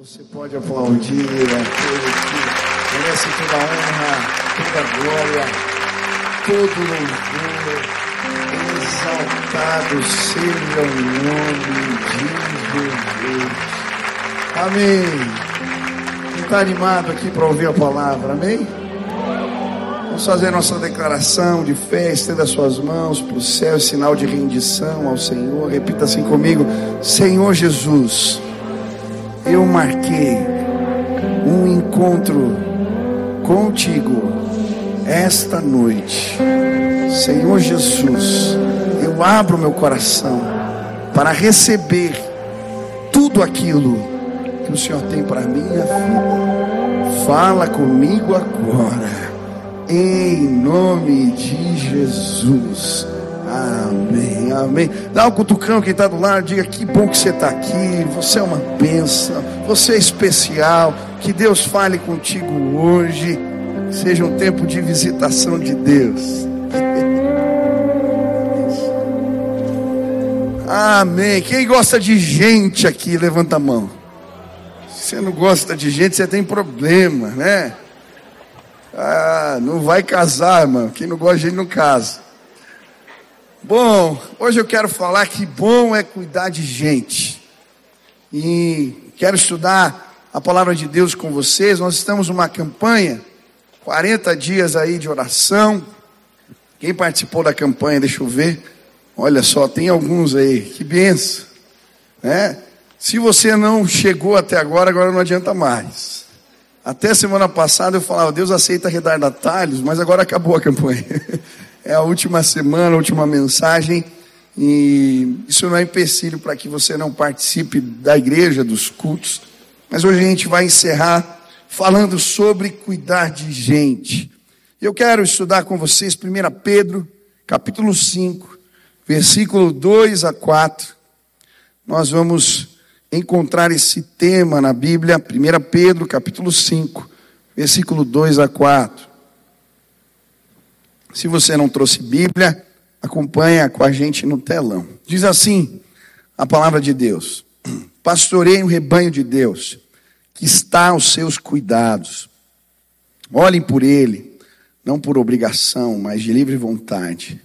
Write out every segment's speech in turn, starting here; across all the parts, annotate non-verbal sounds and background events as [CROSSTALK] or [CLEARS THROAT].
Você pode aplaudir aquele que merece toda honra, toda glória, todo louvor. Exaltado seja o nome de Jesus. Amém. Quem está animado aqui para ouvir a palavra? Amém? Vamos fazer nossa declaração de fé, estenda suas mãos para o céu, sinal de rendição ao Senhor. Repita assim comigo: Senhor Jesus eu marquei um encontro contigo esta noite. Senhor Jesus, eu abro meu coração para receber tudo aquilo que o Senhor tem para minha vida. Fala comigo agora, em nome de Jesus. Amém, amém. Dá um cutucão quem está do lado, diga que bom que você está aqui. Você é uma bênção, você é especial. Que Deus fale contigo hoje. Seja um tempo de visitação de Deus. Amém. Quem gosta de gente aqui, levanta a mão. Se você não gosta de gente, você tem problema, né? Ah, não vai casar, mano. Quem não gosta de gente não casa. Bom, hoje eu quero falar que bom é cuidar de gente. E quero estudar a palavra de Deus com vocês. Nós estamos numa campanha, 40 dias aí de oração. Quem participou da campanha, deixa eu ver. Olha só, tem alguns aí. Que benção. Né? Se você não chegou até agora, agora não adianta mais. Até semana passada eu falava, Deus aceita retardatários, mas agora acabou a campanha. [LAUGHS] é a última semana, a última mensagem. E isso não é empecilho para que você não participe da igreja, dos cultos. Mas hoje a gente vai encerrar falando sobre cuidar de gente. Eu quero estudar com vocês 1 Pedro, capítulo 5, versículo 2 a 4. Nós vamos encontrar esse tema na Bíblia, 1 Pedro, capítulo 5, versículo 2 a 4. Se você não trouxe Bíblia, acompanha com a gente no telão. Diz assim a palavra de Deus: Pastorei o rebanho de Deus, que está aos seus cuidados. Olhem por ele, não por obrigação, mas de livre vontade,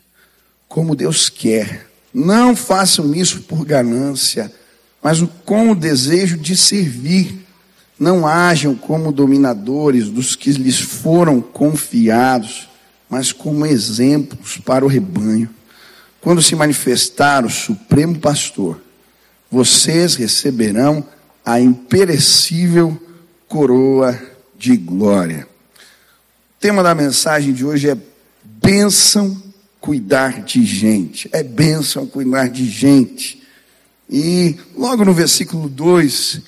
como Deus quer. Não façam isso por ganância, mas com o desejo de servir. Não hajam como dominadores dos que lhes foram confiados mas como exemplos para o rebanho. Quando se manifestar o Supremo Pastor, vocês receberão a imperecível coroa de glória. O tema da mensagem de hoje é bênção cuidar de gente. É bênção cuidar de gente. E logo no versículo 2,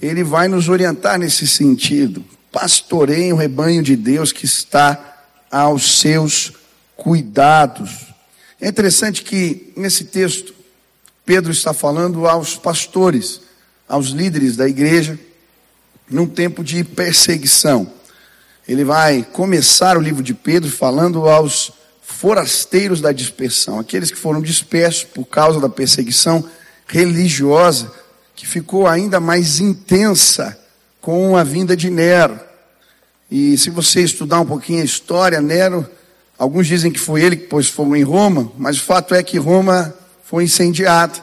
ele vai nos orientar nesse sentido. Pastoreiem o rebanho de Deus que está aos seus cuidados. É interessante que nesse texto Pedro está falando aos pastores, aos líderes da igreja, num tempo de perseguição. Ele vai começar o livro de Pedro falando aos forasteiros da dispersão, aqueles que foram dispersos por causa da perseguição religiosa, que ficou ainda mais intensa com a vinda de Nero. E se você estudar um pouquinho a história, Nero, alguns dizem que foi ele que pôs fogo em Roma, mas o fato é que Roma foi incendiada.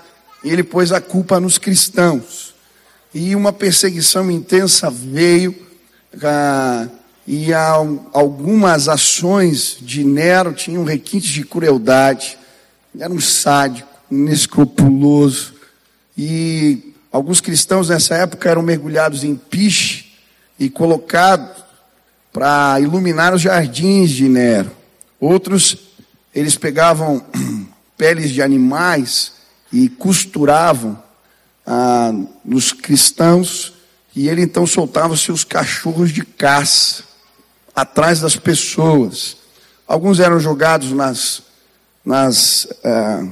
E ele pôs a culpa nos cristãos. E uma perseguição intensa veio, ah, e algumas ações de Nero tinham requintes de crueldade. Era um sádico, inescrupuloso. E alguns cristãos nessa época eram mergulhados em piche e colocados para iluminar os jardins de Nero. Outros, eles pegavam [CLEARS THROAT] peles de animais e costuravam ah, nos cristãos, e ele então soltava seus cachorros de caça atrás das pessoas. Alguns eram jogados nas, nas ah,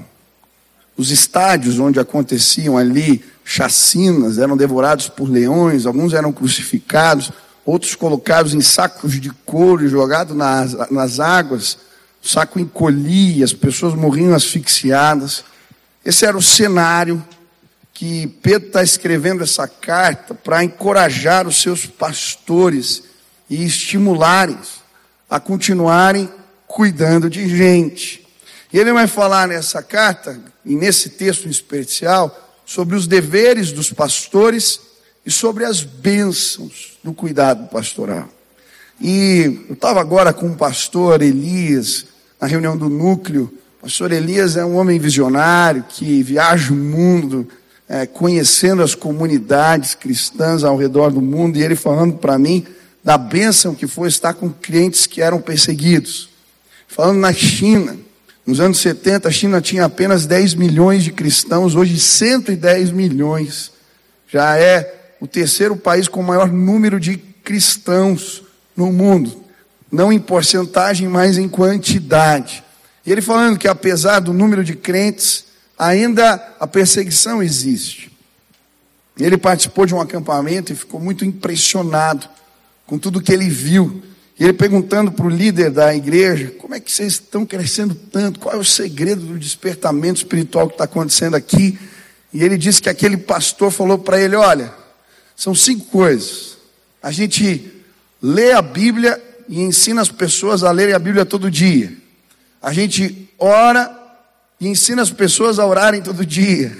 os estádios onde aconteciam ali chacinas, eram devorados por leões, alguns eram crucificados outros colocados em sacos de couro e jogados nas, nas águas, o saco encolhia, as pessoas morriam asfixiadas. Esse era o cenário que Pedro está escrevendo essa carta para encorajar os seus pastores e estimularem a continuarem cuidando de gente. E ele vai falar nessa carta, e nesse texto em especial, sobre os deveres dos pastores e sobre as bênçãos do cuidado pastoral. E eu estava agora com o pastor Elias, na reunião do núcleo. O pastor Elias é um homem visionário que viaja o mundo, é, conhecendo as comunidades cristãs ao redor do mundo, e ele falando para mim da bênção que foi estar com clientes que eram perseguidos. Falando na China, nos anos 70, a China tinha apenas 10 milhões de cristãos, hoje 110 milhões. Já é o terceiro país com o maior número de cristãos no mundo. Não em porcentagem, mas em quantidade. E ele falando que apesar do número de crentes, ainda a perseguição existe. Ele participou de um acampamento e ficou muito impressionado com tudo que ele viu. E ele perguntando para o líder da igreja: como é que vocês estão crescendo tanto? Qual é o segredo do despertamento espiritual que está acontecendo aqui? E ele disse que aquele pastor falou para ele: olha, são cinco coisas. A gente lê a Bíblia e ensina as pessoas a lerem a Bíblia todo dia. A gente ora e ensina as pessoas a orarem todo dia.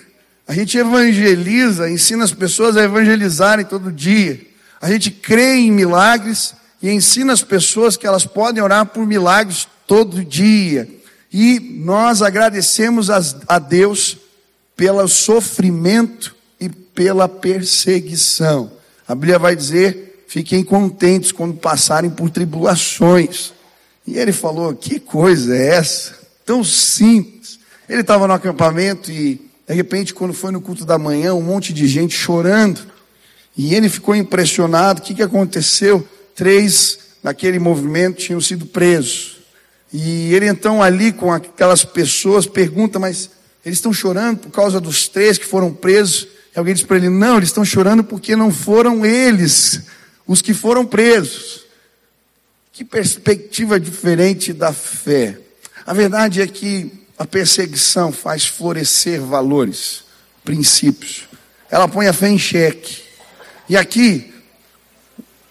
A gente evangeliza, ensina as pessoas a evangelizarem todo dia. A gente crê em milagres e ensina as pessoas que elas podem orar por milagres todo dia. E nós agradecemos a Deus pelo sofrimento pela perseguição. A Bíblia vai dizer: fiquem contentes quando passarem por tribulações. E ele falou: que coisa é essa? Tão simples. Ele estava no acampamento e, de repente, quando foi no culto da manhã, um monte de gente chorando. E ele ficou impressionado. O que, que aconteceu? Três naquele movimento tinham sido presos. E ele então ali com aquelas pessoas pergunta, mas eles estão chorando por causa dos três que foram presos? E alguém diz para ele, não, eles estão chorando porque não foram eles os que foram presos. Que perspectiva diferente da fé. A verdade é que a perseguição faz florescer valores, princípios. Ela põe a fé em xeque. E aqui,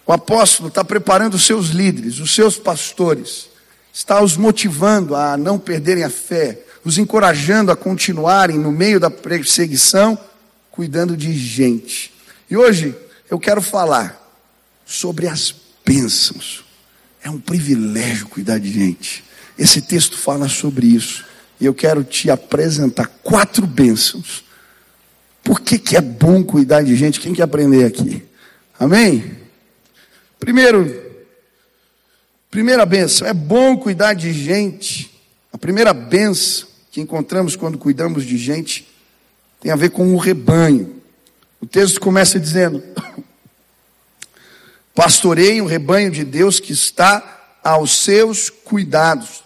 o apóstolo está preparando os seus líderes, os seus pastores, está os motivando a não perderem a fé, os encorajando a continuarem no meio da perseguição, cuidando de gente. E hoje eu quero falar sobre as bênçãos. É um privilégio cuidar de gente. Esse texto fala sobre isso. E eu quero te apresentar quatro bênçãos. Por que, que é bom cuidar de gente? Quem quer aprender aqui? Amém? Primeiro, primeira benção, é bom cuidar de gente. A primeira benção que encontramos quando cuidamos de gente tem a ver com o rebanho. O texto começa dizendo: [COUGHS] Pastorei o rebanho de Deus que está aos seus cuidados.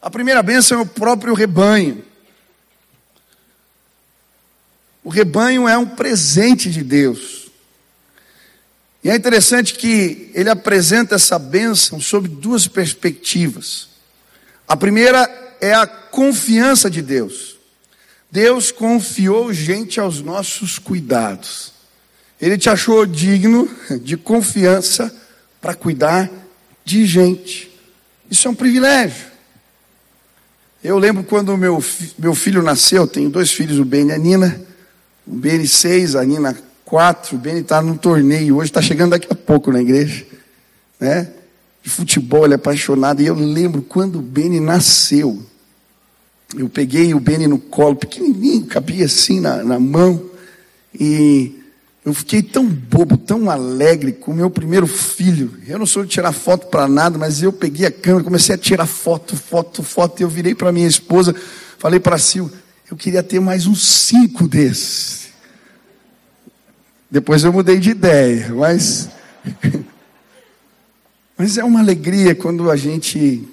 A primeira benção é o próprio rebanho. O rebanho é um presente de Deus. E é interessante que ele apresenta essa bênção sob duas perspectivas. A primeira é a confiança de Deus. Deus confiou gente aos nossos cuidados. Ele te achou digno de confiança para cuidar de gente. Isso é um privilégio. Eu lembro quando meu, meu filho nasceu, tenho dois filhos, o Ben e a Nina. O Ben seis, a Nina quatro, o Beni está no torneio hoje, está chegando daqui a pouco na igreja, né? De futebol, ele é apaixonado. E eu lembro quando o Beni nasceu. Eu peguei o Beni no colo, pequenininho, cabia assim na, na mão. E eu fiquei tão bobo, tão alegre com o meu primeiro filho. Eu não sou de tirar foto para nada, mas eu peguei a câmera, comecei a tirar foto, foto, foto. E eu virei para minha esposa, falei para Sil, eu queria ter mais uns cinco desses. Depois eu mudei de ideia, mas. [LAUGHS] mas é uma alegria quando a gente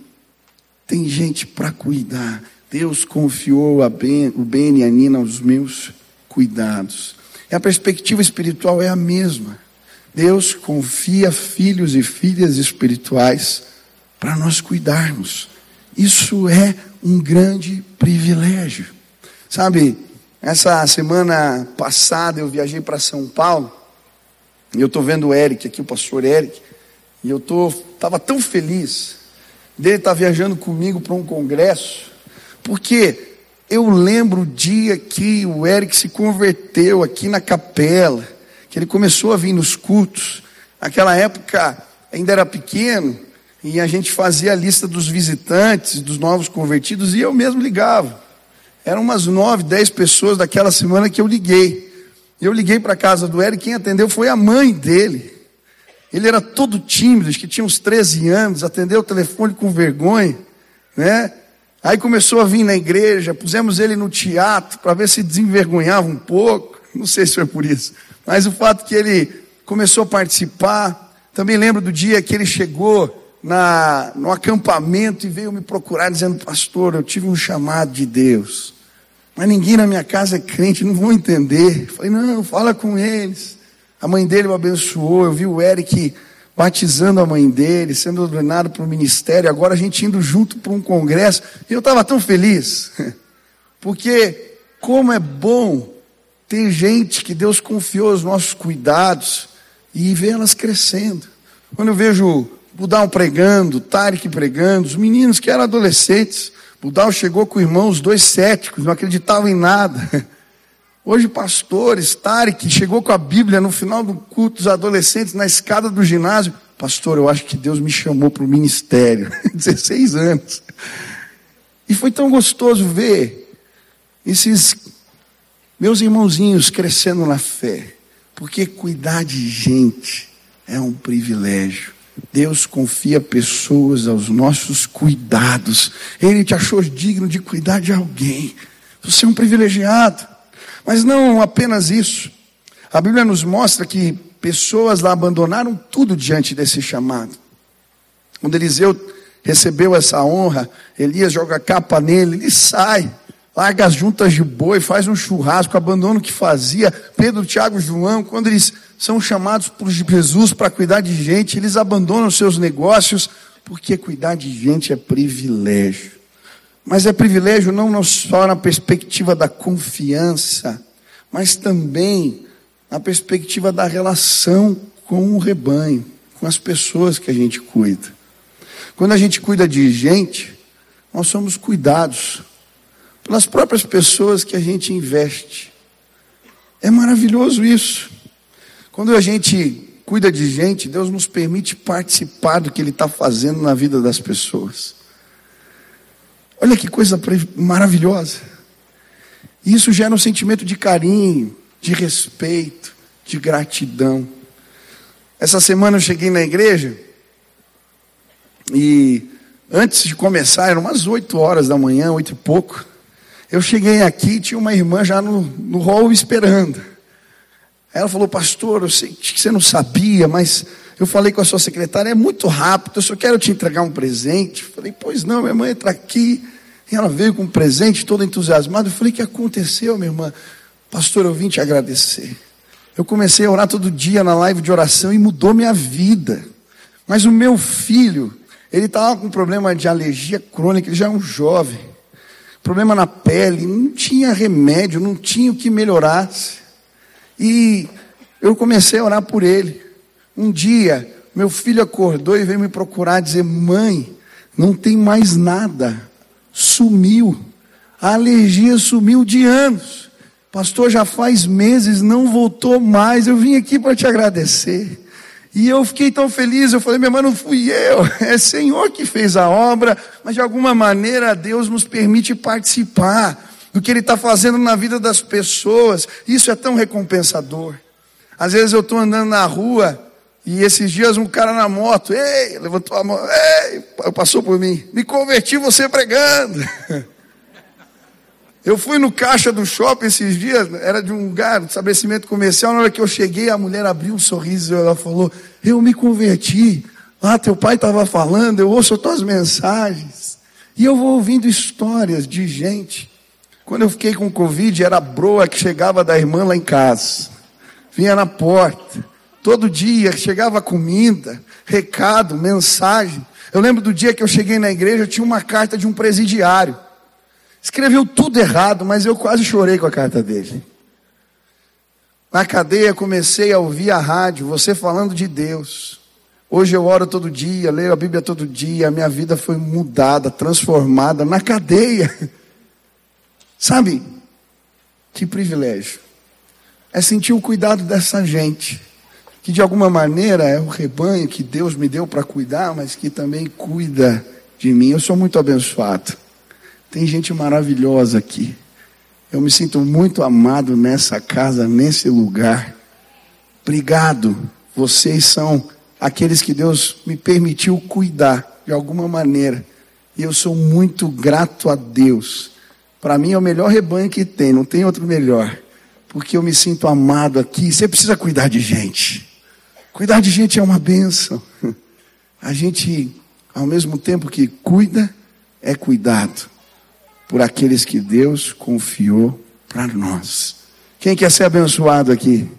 tem gente para cuidar. Deus confiou ben, o Ben e a Nina aos meus cuidados. E a perspectiva espiritual é a mesma. Deus confia filhos e filhas espirituais para nós cuidarmos. Isso é um grande privilégio. Sabe, Essa semana passada eu viajei para São Paulo e eu estou vendo o Eric aqui, o pastor Eric, e eu tô tava tão feliz dele estar tá viajando comigo para um congresso, porque eu lembro o dia que o Eric se converteu aqui na capela, que ele começou a vir nos cultos. Naquela época ainda era pequeno e a gente fazia a lista dos visitantes, dos novos convertidos e eu mesmo ligava. Eram umas nove, dez pessoas daquela semana que eu liguei. Eu liguei para a casa do Eric, quem atendeu foi a mãe dele. Ele era todo tímido, acho que tinha uns 13 anos, atendeu o telefone com vergonha, né? Aí começou a vir na igreja, pusemos ele no teatro para ver se desenvergonhava um pouco. Não sei se foi por isso, mas o fato que ele começou a participar. Também lembro do dia que ele chegou na, no acampamento e veio me procurar dizendo: Pastor, eu tive um chamado de Deus, mas ninguém na minha casa é crente, não vão entender. Falei: Não, fala com eles. A mãe dele o abençoou. Eu vi o Eric batizando a mãe dele, sendo ordenado para o ministério. Agora a gente indo junto para um congresso. E eu estava tão feliz, [LAUGHS] porque como é bom ter gente que Deus confiou os nossos cuidados e ver elas crescendo. Quando eu vejo Budal pregando, Tarek pregando, os meninos que eram adolescentes. Budal chegou com o irmão, os dois céticos, não acreditavam em nada. [LAUGHS] Hoje, pastores, Tarek chegou com a Bíblia no final do culto dos adolescentes, na escada do ginásio. Pastor, eu acho que Deus me chamou para o ministério. [LAUGHS] 16 anos. E foi tão gostoso ver esses meus irmãozinhos crescendo na fé. Porque cuidar de gente é um privilégio. Deus confia pessoas aos nossos cuidados. Ele te achou digno de cuidar de alguém. Você é um privilegiado. Mas não apenas isso. A Bíblia nos mostra que pessoas lá abandonaram tudo diante desse chamado. Quando Eliseu recebeu essa honra, Elias joga a capa nele, ele sai larga as juntas de boi, faz um churrasco, abandona o que fazia. Pedro, Tiago, João, quando eles são chamados por Jesus para cuidar de gente, eles abandonam seus negócios, porque cuidar de gente é privilégio. Mas é privilégio não só na perspectiva da confiança, mas também na perspectiva da relação com o rebanho, com as pessoas que a gente cuida. Quando a gente cuida de gente, nós somos cuidados pelas próprias pessoas que a gente investe. É maravilhoso isso. Quando a gente cuida de gente, Deus nos permite participar do que Ele está fazendo na vida das pessoas. Olha que coisa maravilhosa. Isso gera um sentimento de carinho, de respeito, de gratidão. Essa semana eu cheguei na igreja e antes de começar, eram umas oito horas da manhã, oito e pouco. Eu cheguei aqui tinha uma irmã já no, no hall esperando. Ela falou, pastor, eu sei que você não sabia, mas eu falei com a sua secretária, é muito rápido, eu só quero te entregar um presente. falei, pois não, minha mãe está aqui. E ela veio com um presente, toda entusiasmada. Eu falei, o que aconteceu, minha irmã? Pastor, eu vim te agradecer. Eu comecei a orar todo dia na live de oração e mudou minha vida. Mas o meu filho, ele estava com problema de alergia crônica, ele já é um jovem problema na pele, não tinha remédio, não tinha o que melhorasse. E eu comecei a orar por ele. Um dia, meu filho acordou e veio me procurar, dizer: Mãe, não tem mais nada, sumiu. A alergia sumiu de anos. Pastor, já faz meses, não voltou mais. Eu vim aqui para te agradecer. E eu fiquei tão feliz, eu falei, minha mãe, não fui eu, é Senhor que fez a obra, mas de alguma maneira Deus nos permite participar do que Ele está fazendo na vida das pessoas, isso é tão recompensador. Às vezes eu estou andando na rua, e esses dias um cara na moto, ei, levantou a mão, ei, passou por mim, me converti você pregando. Eu fui no caixa do shopping esses dias, era de um lugar, um estabelecimento comercial. Na hora que eu cheguei, a mulher abriu um sorriso e ela falou: Eu me converti. Lá teu pai estava falando, eu ouço as tuas mensagens. E eu vou ouvindo histórias de gente. Quando eu fiquei com Covid, era a broa que chegava da irmã lá em casa. Vinha na porta. Todo dia chegava comida, recado, mensagem. Eu lembro do dia que eu cheguei na igreja, tinha uma carta de um presidiário. Escreveu tudo errado, mas eu quase chorei com a carta dele. Na cadeia comecei a ouvir a rádio, você falando de Deus. Hoje eu oro todo dia, leio a Bíblia todo dia, a minha vida foi mudada, transformada na cadeia. [LAUGHS] Sabe? Que privilégio. É sentir o cuidado dessa gente, que de alguma maneira é o rebanho que Deus me deu para cuidar, mas que também cuida de mim. Eu sou muito abençoado. Tem gente maravilhosa aqui. Eu me sinto muito amado nessa casa, nesse lugar. Obrigado. Vocês são aqueles que Deus me permitiu cuidar de alguma maneira. E eu sou muito grato a Deus. Para mim é o melhor rebanho que tem, não tem outro melhor. Porque eu me sinto amado aqui. Você precisa cuidar de gente. Cuidar de gente é uma benção. A gente, ao mesmo tempo que cuida, é cuidado por aqueles que Deus confiou para nós. Quem quer ser abençoado aqui?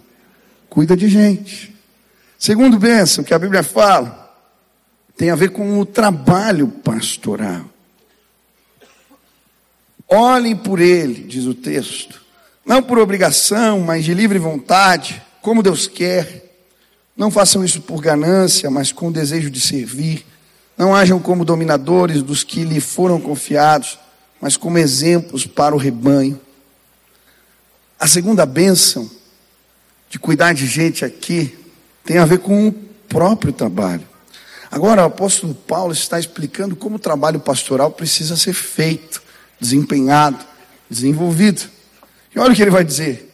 Cuida de gente. Segundo bênção que a Bíblia fala, tem a ver com o trabalho pastoral. Olhem por ele, diz o texto, não por obrigação, mas de livre vontade, como Deus quer. Não façam isso por ganância, mas com desejo de servir. Não hajam como dominadores dos que lhe foram confiados mas como exemplos para o rebanho. A segunda bênção de cuidar de gente aqui tem a ver com o próprio trabalho. Agora, o apóstolo Paulo está explicando como o trabalho pastoral precisa ser feito, desempenhado, desenvolvido. E olha o que ele vai dizer: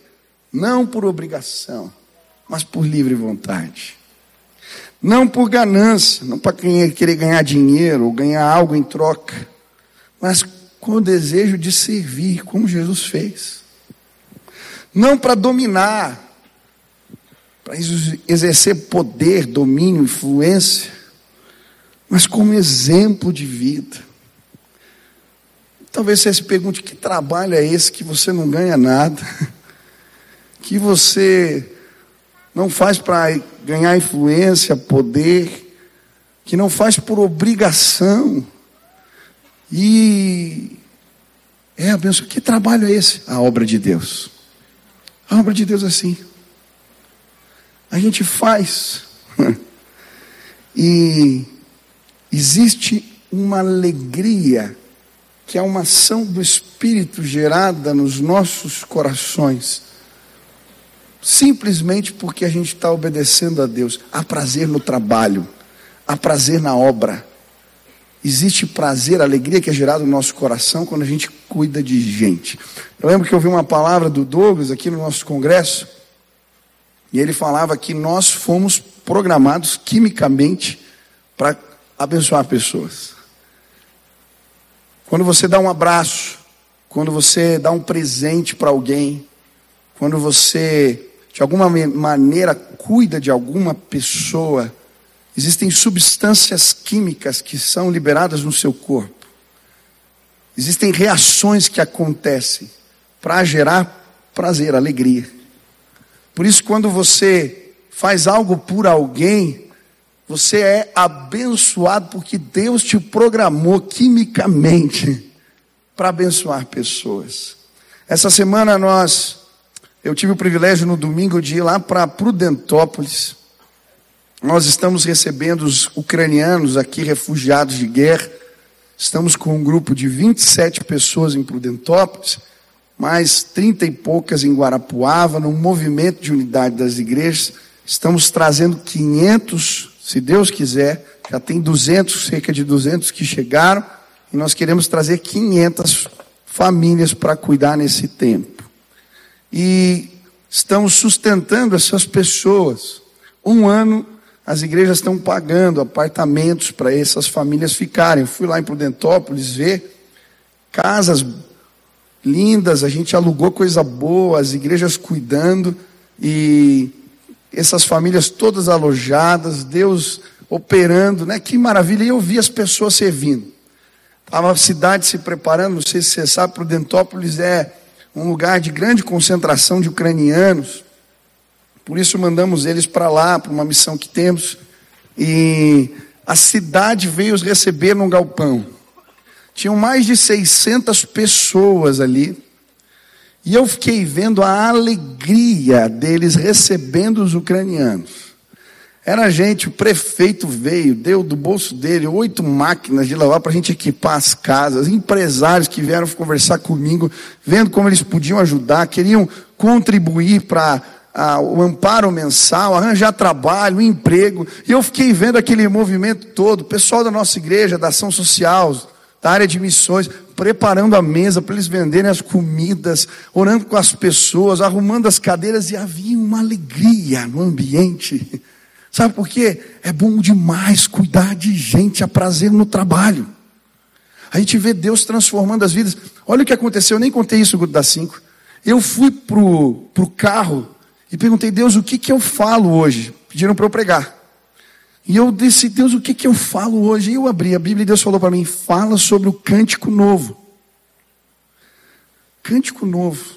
não por obrigação, mas por livre vontade. Não por ganância, não para querer ganhar dinheiro ou ganhar algo em troca, mas com o desejo de servir, como Jesus fez. Não para dominar, para exercer poder, domínio, influência, mas como exemplo de vida. Talvez você se pergunte: que trabalho é esse que você não ganha nada? [LAUGHS] Que você não faz para ganhar influência, poder, que não faz por obrigação. E é a. Que trabalho é esse? A obra de Deus. A obra de Deus é assim. A gente faz. [LAUGHS] e existe uma alegria que é uma ação do Espírito gerada nos nossos corações, simplesmente porque a gente está obedecendo a Deus. Há prazer no trabalho, há prazer na obra. Existe prazer, alegria que é gerado no nosso coração quando a gente cuida de gente. Eu lembro que eu ouvi uma palavra do Douglas aqui no nosso congresso, e ele falava que nós fomos programados quimicamente para abençoar pessoas. Quando você dá um abraço, quando você dá um presente para alguém, quando você de alguma maneira cuida de alguma pessoa, Existem substâncias químicas que são liberadas no seu corpo. Existem reações que acontecem para gerar prazer, alegria. Por isso, quando você faz algo por alguém, você é abençoado porque Deus te programou quimicamente [LAUGHS] para abençoar pessoas. Essa semana nós, eu tive o privilégio no domingo de ir lá para Prudentópolis nós estamos recebendo os ucranianos aqui, refugiados de guerra. Estamos com um grupo de 27 pessoas em Prudentópolis, mais 30 e poucas em Guarapuava, num movimento de unidade das igrejas. Estamos trazendo 500, se Deus quiser, já tem 200, cerca de 200 que chegaram, e nós queremos trazer 500 famílias para cuidar nesse tempo. E estamos sustentando essas pessoas. Um ano as igrejas estão pagando apartamentos para essas famílias ficarem. Fui lá em Prudentópolis ver casas lindas, a gente alugou coisa boa, as igrejas cuidando e essas famílias todas alojadas, Deus operando, né? Que maravilha! E eu vi as pessoas servindo. Estava a cidade se preparando, não sei se você sabe, Prudentópolis é um lugar de grande concentração de ucranianos. Por isso mandamos eles para lá, para uma missão que temos. E a cidade veio os receber num galpão. Tinham mais de 600 pessoas ali. E eu fiquei vendo a alegria deles recebendo os ucranianos. Era gente, o prefeito veio, deu do bolso dele oito máquinas de lavar para a gente equipar as casas, empresários que vieram conversar comigo, vendo como eles podiam ajudar, queriam contribuir para o amparo mensal, arranjar trabalho, emprego. E eu fiquei vendo aquele movimento todo, o pessoal da nossa igreja, da ação social, da área de missões, preparando a mesa para eles venderem as comidas, orando com as pessoas, arrumando as cadeiras, e havia uma alegria no ambiente. Sabe por quê? É bom demais cuidar de gente, a prazer no trabalho. A gente vê Deus transformando as vidas. Olha o que aconteceu, eu nem contei isso no grupo das cinco. Eu fui pro, pro carro e perguntei, Deus, o que que eu falo hoje? Pediram para eu pregar. E eu disse, Deus, o que que eu falo hoje? E eu abri a Bíblia e Deus falou para mim, fala sobre o cântico novo. Cântico novo.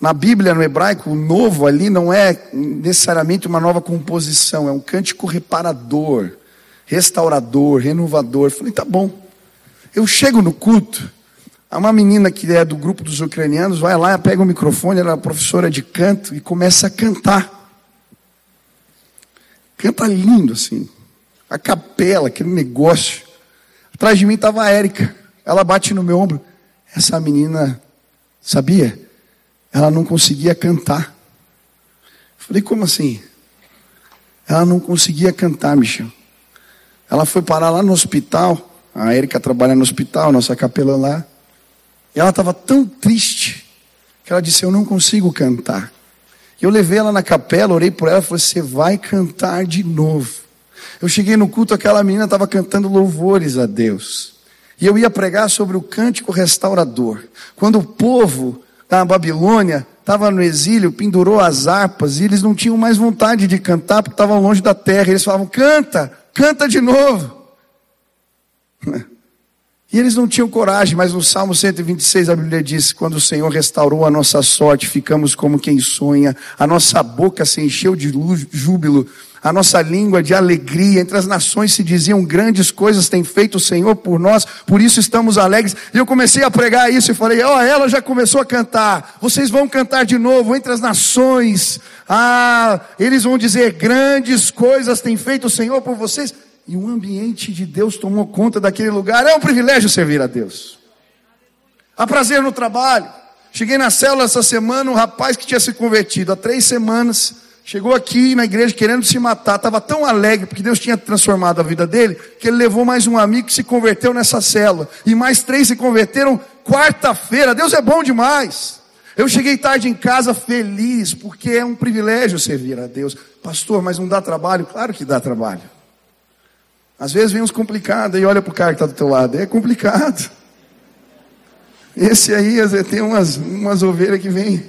Na Bíblia, no hebraico, o novo ali não é necessariamente uma nova composição, é um cântico reparador, restaurador, renovador. Falei, tá bom. Eu chego no culto, há uma menina que é do grupo dos ucranianos, vai lá, pega o microfone, ela é professora de canto e começa a cantar. Canta lindo assim. A capela, aquele negócio. Atrás de mim estava a Érica. Ela bate no meu ombro. Essa menina, sabia? Ela não conseguia cantar. Falei, como assim? Ela não conseguia cantar, Michel. Ela foi parar lá no hospital. A Erika trabalha no hospital, nossa capelã lá. E ela estava tão triste que ela disse: Eu não consigo cantar. Eu levei ela na capela, orei por ela falei: Você vai cantar de novo. Eu cheguei no culto, aquela menina estava cantando louvores a Deus. E eu ia pregar sobre o cântico restaurador. Quando o povo da Babilônia, estava no exílio, pendurou as harpas, e eles não tinham mais vontade de cantar, porque estavam longe da terra. Eles falavam: canta, canta de novo. [LAUGHS] E eles não tinham coragem, mas no Salmo 126 a Bíblia diz: quando o Senhor restaurou a nossa sorte, ficamos como quem sonha, a nossa boca se encheu de júbilo, a nossa língua de alegria. Entre as nações se diziam: grandes coisas tem feito o Senhor por nós, por isso estamos alegres. E eu comecei a pregar isso e falei: ó, oh, ela já começou a cantar, vocês vão cantar de novo entre as nações. Ah, eles vão dizer: grandes coisas tem feito o Senhor por vocês. E o ambiente de Deus tomou conta daquele lugar. É um privilégio servir a Deus. Há prazer no trabalho. Cheguei na célula essa semana, um rapaz que tinha se convertido há três semanas Chegou aqui na igreja querendo se matar, estava tão alegre porque Deus tinha transformado a vida dele, que ele levou mais um amigo que se converteu nessa célula. E mais três se converteram quarta-feira. Deus é bom demais. Eu cheguei tarde em casa feliz, porque é um privilégio servir a Deus. Pastor, mas não dá trabalho? Claro que dá trabalho. Às vezes vem uns complicados e olha para o cara que está do teu lado. É complicado. Esse aí tem umas, umas ovelhas que vem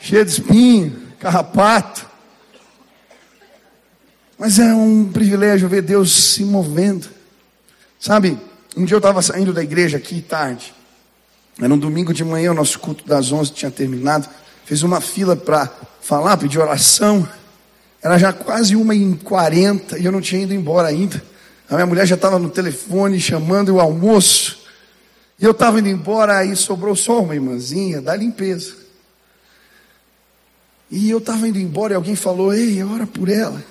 cheia de espinho carrapato. Mas é um privilégio ver Deus se movendo. Sabe, um dia eu estava saindo da igreja aqui tarde. Era um domingo de manhã, o nosso culto das 11 tinha terminado. Fiz uma fila para falar, pedir oração. Era já quase uma em 40 e eu não tinha ido embora ainda. A minha mulher já estava no telefone chamando o almoço. E eu estava indo embora, aí sobrou só uma irmãzinha da limpeza. E eu estava indo embora e alguém falou: Ei, ora por ela.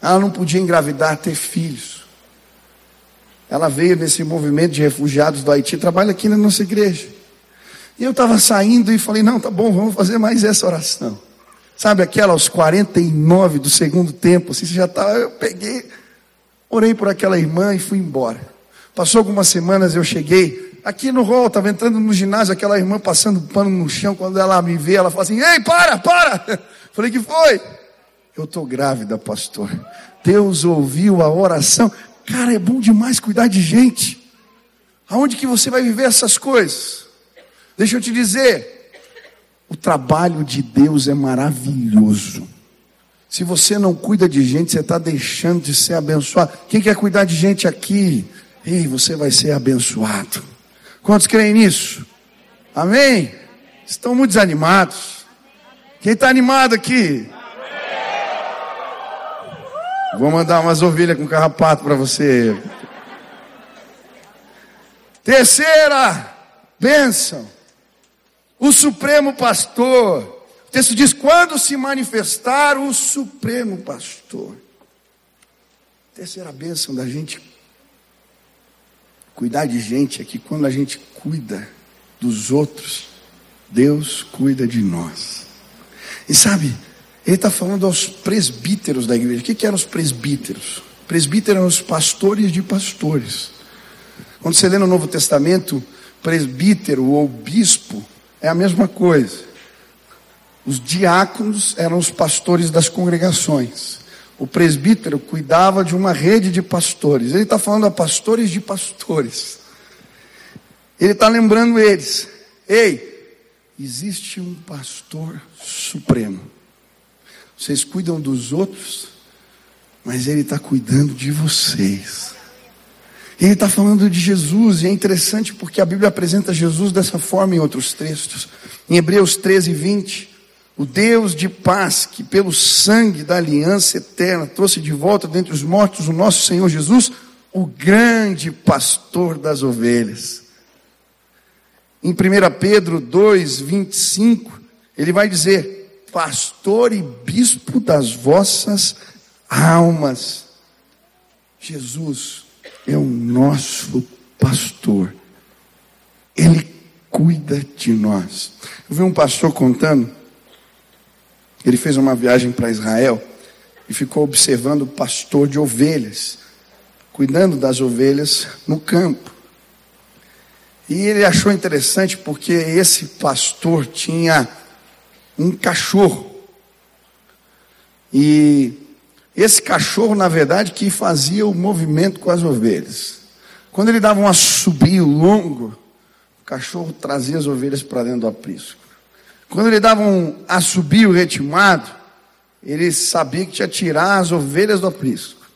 Ela não podia engravidar, ter filhos. Ela veio nesse movimento de refugiados do Haiti, trabalha aqui na nossa igreja. E eu estava saindo e falei: Não, tá bom, vamos fazer mais essa oração. Sabe aquela aos 49 do segundo tempo, assim, você já estava. Tá, eu peguei, orei por aquela irmã e fui embora. Passou algumas semanas, eu cheguei, aqui no hall, estava entrando no ginásio, aquela irmã passando pano no chão, quando ela me vê, ela fala assim, ei, para, para! [LAUGHS] Falei, que foi? Eu estou grávida, pastor. Deus ouviu a oração. Cara, é bom demais cuidar de gente. Aonde que você vai viver essas coisas? Deixa eu te dizer, o trabalho de Deus é maravilhoso. Se você não cuida de gente, você está deixando de ser abençoado. Quem quer cuidar de gente aqui? Ei, você vai ser abençoado. Quantos creem nisso? Amém? Estão muito desanimados. Quem está animado aqui? Vou mandar umas ovelhas com carrapato para você. Terceira bênção, o Supremo Pastor. O texto diz: quando se manifestar o Supremo Pastor. Terceira bênção da gente cuidar de gente é que quando a gente cuida dos outros, Deus cuida de nós. E sabe, ele está falando aos presbíteros da igreja. O que, que eram os presbíteros? Presbíteros eram os pastores de pastores. Quando você lê no Novo Testamento, presbítero ou bispo é a mesma coisa. Os diáconos eram os pastores das congregações. O presbítero cuidava de uma rede de pastores. Ele está falando a pastores de pastores. Ele está lembrando eles: ei, existe um pastor supremo. Vocês cuidam dos outros, mas ele está cuidando de vocês. Ele está falando de Jesus, e é interessante porque a Bíblia apresenta Jesus dessa forma em outros textos. Em Hebreus 13, 20, o Deus de paz, que pelo sangue da aliança eterna trouxe de volta dentre os mortos o nosso Senhor Jesus, o grande pastor das ovelhas. Em 1 Pedro 2, 25, ele vai dizer: Pastor e bispo das vossas almas. Jesus é o nosso pastor. Ele cuida de nós. Eu vi um pastor contando, ele fez uma viagem para Israel e ficou observando o pastor de ovelhas, cuidando das ovelhas no campo. E ele achou interessante porque esse pastor tinha um cachorro. E esse cachorro, na verdade, que fazia o movimento com as ovelhas. Quando ele dava um assobio longo, o cachorro trazia as ovelhas para dentro do aprisco. Quando ele dava um assobio retimado, ele sabia que tinha tirar as ovelhas do aprisco.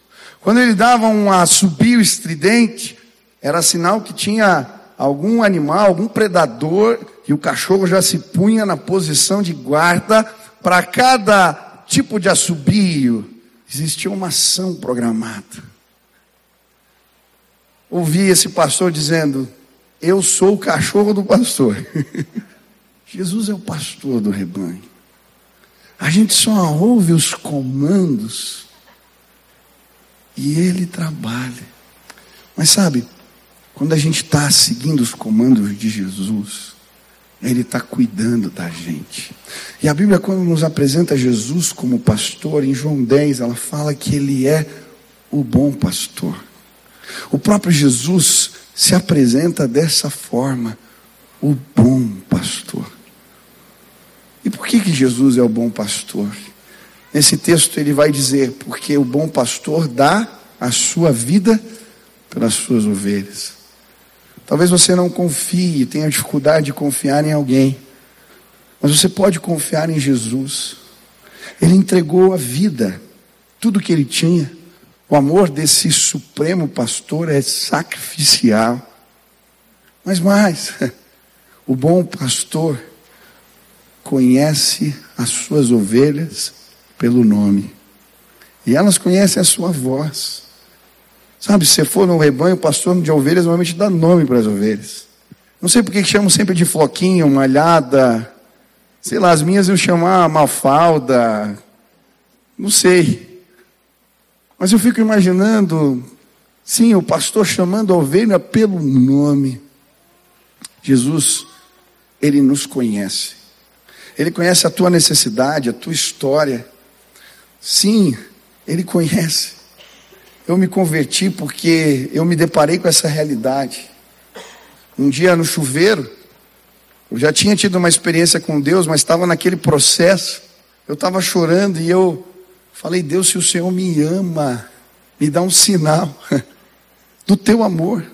Quando ele dava um assobio estridente, era sinal que tinha algum animal, algum predador, e o cachorro já se punha na posição de guarda para cada tipo de assobio, existia uma ação programada. Ouvi esse pastor dizendo: Eu sou o cachorro do pastor. [LAUGHS] Jesus é o pastor do rebanho. A gente só ouve os comandos e ele trabalha. Mas sabe, quando a gente está seguindo os comandos de Jesus, ele está cuidando da gente. E a Bíblia, quando nos apresenta Jesus como pastor, em João 10, ela fala que ele é o bom pastor. O próprio Jesus se apresenta dessa forma, o bom pastor. E por que, que Jesus é o bom pastor? Nesse texto ele vai dizer: porque o bom pastor dá a sua vida pelas suas ovelhas. Talvez você não confie, tenha dificuldade de confiar em alguém. Mas você pode confiar em Jesus. Ele entregou a vida, tudo que ele tinha. O amor desse supremo pastor é sacrificial. Mas mais, [LAUGHS] o bom pastor conhece as suas ovelhas pelo nome. E elas conhecem a sua voz. Sabe, se for no rebanho, pastor de ovelhas normalmente dá nome para as ovelhas. Não sei por que chamam sempre de floquinho, malhada. Sei lá, as minhas eu chamar malfalda. Não sei. Mas eu fico imaginando, sim, o pastor chamando a ovelha pelo nome. Jesus, ele nos conhece. Ele conhece a tua necessidade, a tua história. Sim, ele conhece. Eu me converti porque eu me deparei com essa realidade. Um dia no chuveiro, eu já tinha tido uma experiência com Deus, mas estava naquele processo. Eu estava chorando e eu falei: Deus, se o Senhor me ama, me dá um sinal [LAUGHS] do teu amor.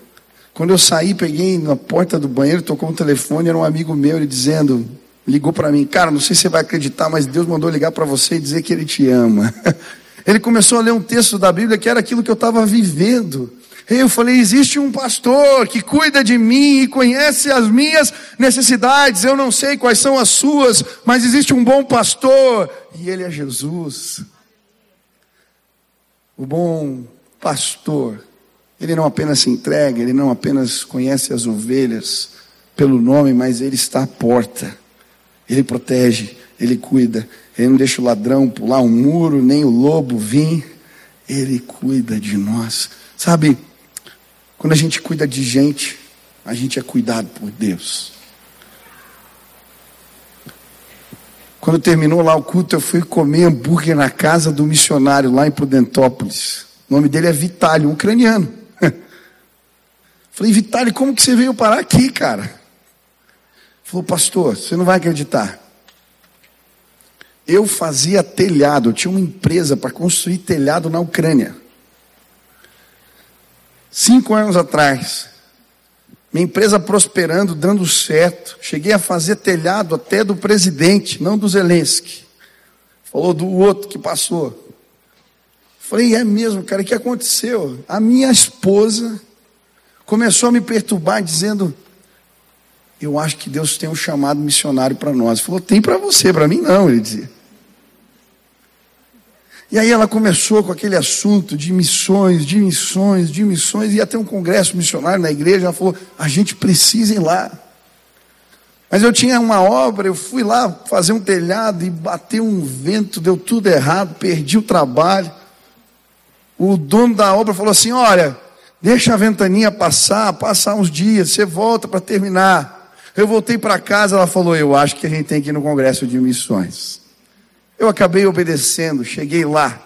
Quando eu saí, peguei na porta do banheiro, tocou um telefone, era um amigo meu, ele dizendo, ligou para mim, cara, não sei se você vai acreditar, mas Deus mandou ligar para você e dizer que Ele te ama. [LAUGHS] Ele começou a ler um texto da Bíblia que era aquilo que eu estava vivendo. E eu falei: existe um pastor que cuida de mim e conhece as minhas necessidades. Eu não sei quais são as suas, mas existe um bom pastor e ele é Jesus. O bom pastor Ele não apenas se entrega, ele não apenas conhece as ovelhas pelo nome, mas ele está à porta. Ele protege, ele cuida. Ele não deixa o ladrão pular um muro, nem o lobo vir. Ele cuida de nós. Sabe, quando a gente cuida de gente, a gente é cuidado por Deus. Quando terminou lá o culto, eu fui comer hambúrguer na casa do missionário lá em Prudentópolis. O nome dele é Vitalio, um ucraniano. [LAUGHS] Falei, Vitalio, como que você veio parar aqui, cara? Falou, pastor, você não vai acreditar. Eu fazia telhado, eu tinha uma empresa para construir telhado na Ucrânia. Cinco anos atrás, minha empresa prosperando, dando certo. Cheguei a fazer telhado até do presidente, não do Zelensky. Falou do outro que passou. Falei, é mesmo, cara, o que aconteceu? A minha esposa começou a me perturbar, dizendo: Eu acho que Deus tem um chamado missionário para nós. Falou: Tem para você, para mim não, ele dizia. E aí ela começou com aquele assunto de missões, de missões, de missões, ia ter um congresso missionário na igreja, ela falou, a gente precisa ir lá. Mas eu tinha uma obra, eu fui lá fazer um telhado e bateu um vento, deu tudo errado, perdi o trabalho. O dono da obra falou assim: olha, deixa a ventaninha passar, passar uns dias, você volta para terminar. Eu voltei para casa, ela falou: eu acho que a gente tem que ir no congresso de missões. Eu acabei obedecendo, cheguei lá.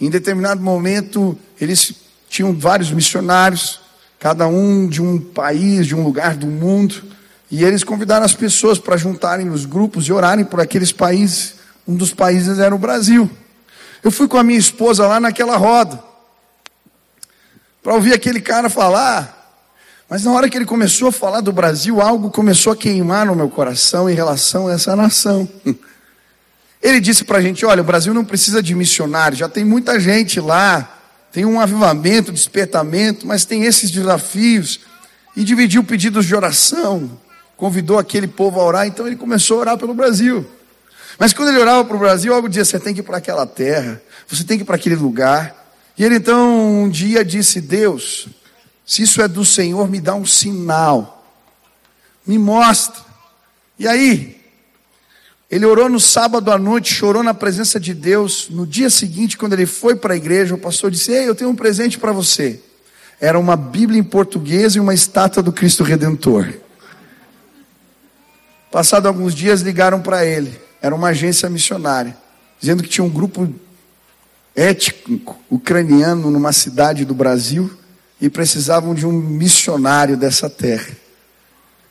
Em determinado momento, eles tinham vários missionários, cada um de um país, de um lugar do mundo, e eles convidaram as pessoas para juntarem nos grupos e orarem por aqueles países. Um dos países era o Brasil. Eu fui com a minha esposa lá naquela roda, para ouvir aquele cara falar. Mas na hora que ele começou a falar do Brasil, algo começou a queimar no meu coração em relação a essa nação. [LAUGHS] Ele disse para a gente: olha, o Brasil não precisa de missionários, já tem muita gente lá, tem um avivamento, despertamento, mas tem esses desafios. E dividiu pedidos de oração, convidou aquele povo a orar, então ele começou a orar pelo Brasil. Mas quando ele orava para o Brasil, algo dizia: você tem que ir para aquela terra, você tem que ir para aquele lugar. E ele então um dia disse: Deus, se isso é do Senhor, me dá um sinal, me mostra. E aí, ele orou no sábado à noite, chorou na presença de Deus. No dia seguinte, quando ele foi para a igreja, o pastor disse: Ei, eu tenho um presente para você. Era uma Bíblia em português e uma estátua do Cristo Redentor. Passado alguns dias, ligaram para ele. Era uma agência missionária, dizendo que tinha um grupo étnico ucraniano numa cidade do Brasil e precisavam de um missionário dessa terra.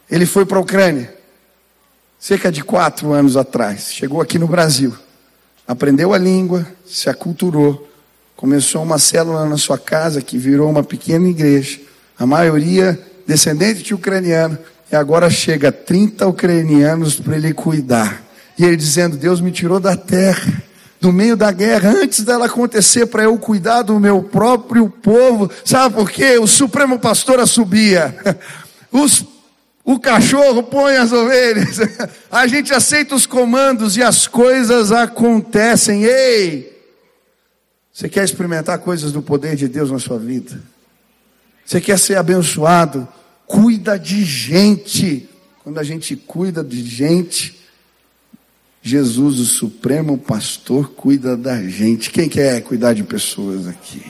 Ele foi para a Ucrânia cerca de quatro anos atrás. Chegou aqui no Brasil, aprendeu a língua, se aculturou, começou uma célula na sua casa que virou uma pequena igreja. A maioria descendente de ucraniano, e agora chega 30 ucranianos para ele cuidar. E ele dizendo: Deus me tirou da terra, no meio da guerra, antes dela acontecer, para eu cuidar do meu próprio povo. Sabe por quê? O supremo pastor subia. [LAUGHS] Os o cachorro põe as ovelhas. [LAUGHS] A gente aceita os comandos e as coisas acontecem. Ei! Você quer experimentar coisas do poder de Deus na sua vida? Você quer ser abençoado? Cuida de gente. Quando a gente cuida de gente, Jesus, o Supremo Pastor, cuida da gente. Quem quer cuidar de pessoas aqui?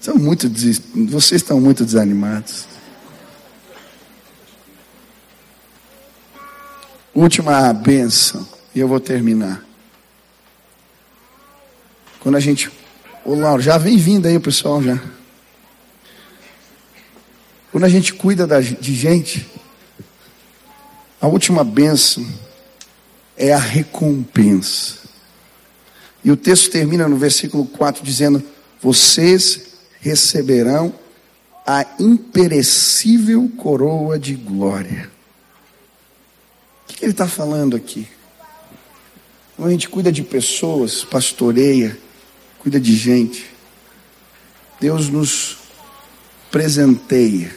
São muito, vocês estão muito desanimados. Última benção, e eu vou terminar. Quando a gente. Ô Lauro, já vem vindo aí o pessoal já. Quando a gente cuida da, de gente, a última benção é a recompensa. E o texto termina no versículo 4 dizendo: Vocês receberão a imperecível coroa de glória o que ele está falando aqui? Quando a gente cuida de pessoas, pastoreia, cuida de gente, Deus nos presenteia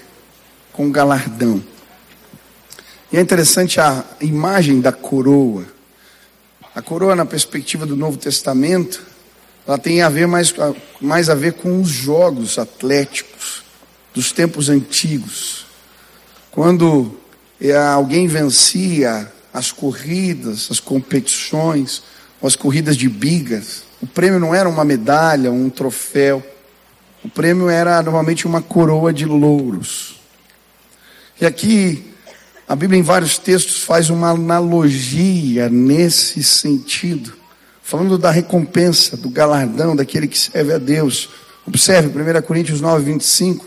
com galardão. E é interessante a imagem da coroa. A coroa, na perspectiva do Novo Testamento, ela tem a ver mais, mais a ver com os jogos atléticos dos tempos antigos. Quando alguém vencia as corridas, as competições, as corridas de bigas, o prêmio não era uma medalha, um troféu. O prêmio era normalmente uma coroa de louros. E aqui a Bíblia, em vários textos, faz uma analogia nesse sentido, falando da recompensa, do galardão daquele que serve a Deus. Observe, 1 Coríntios 9, 25.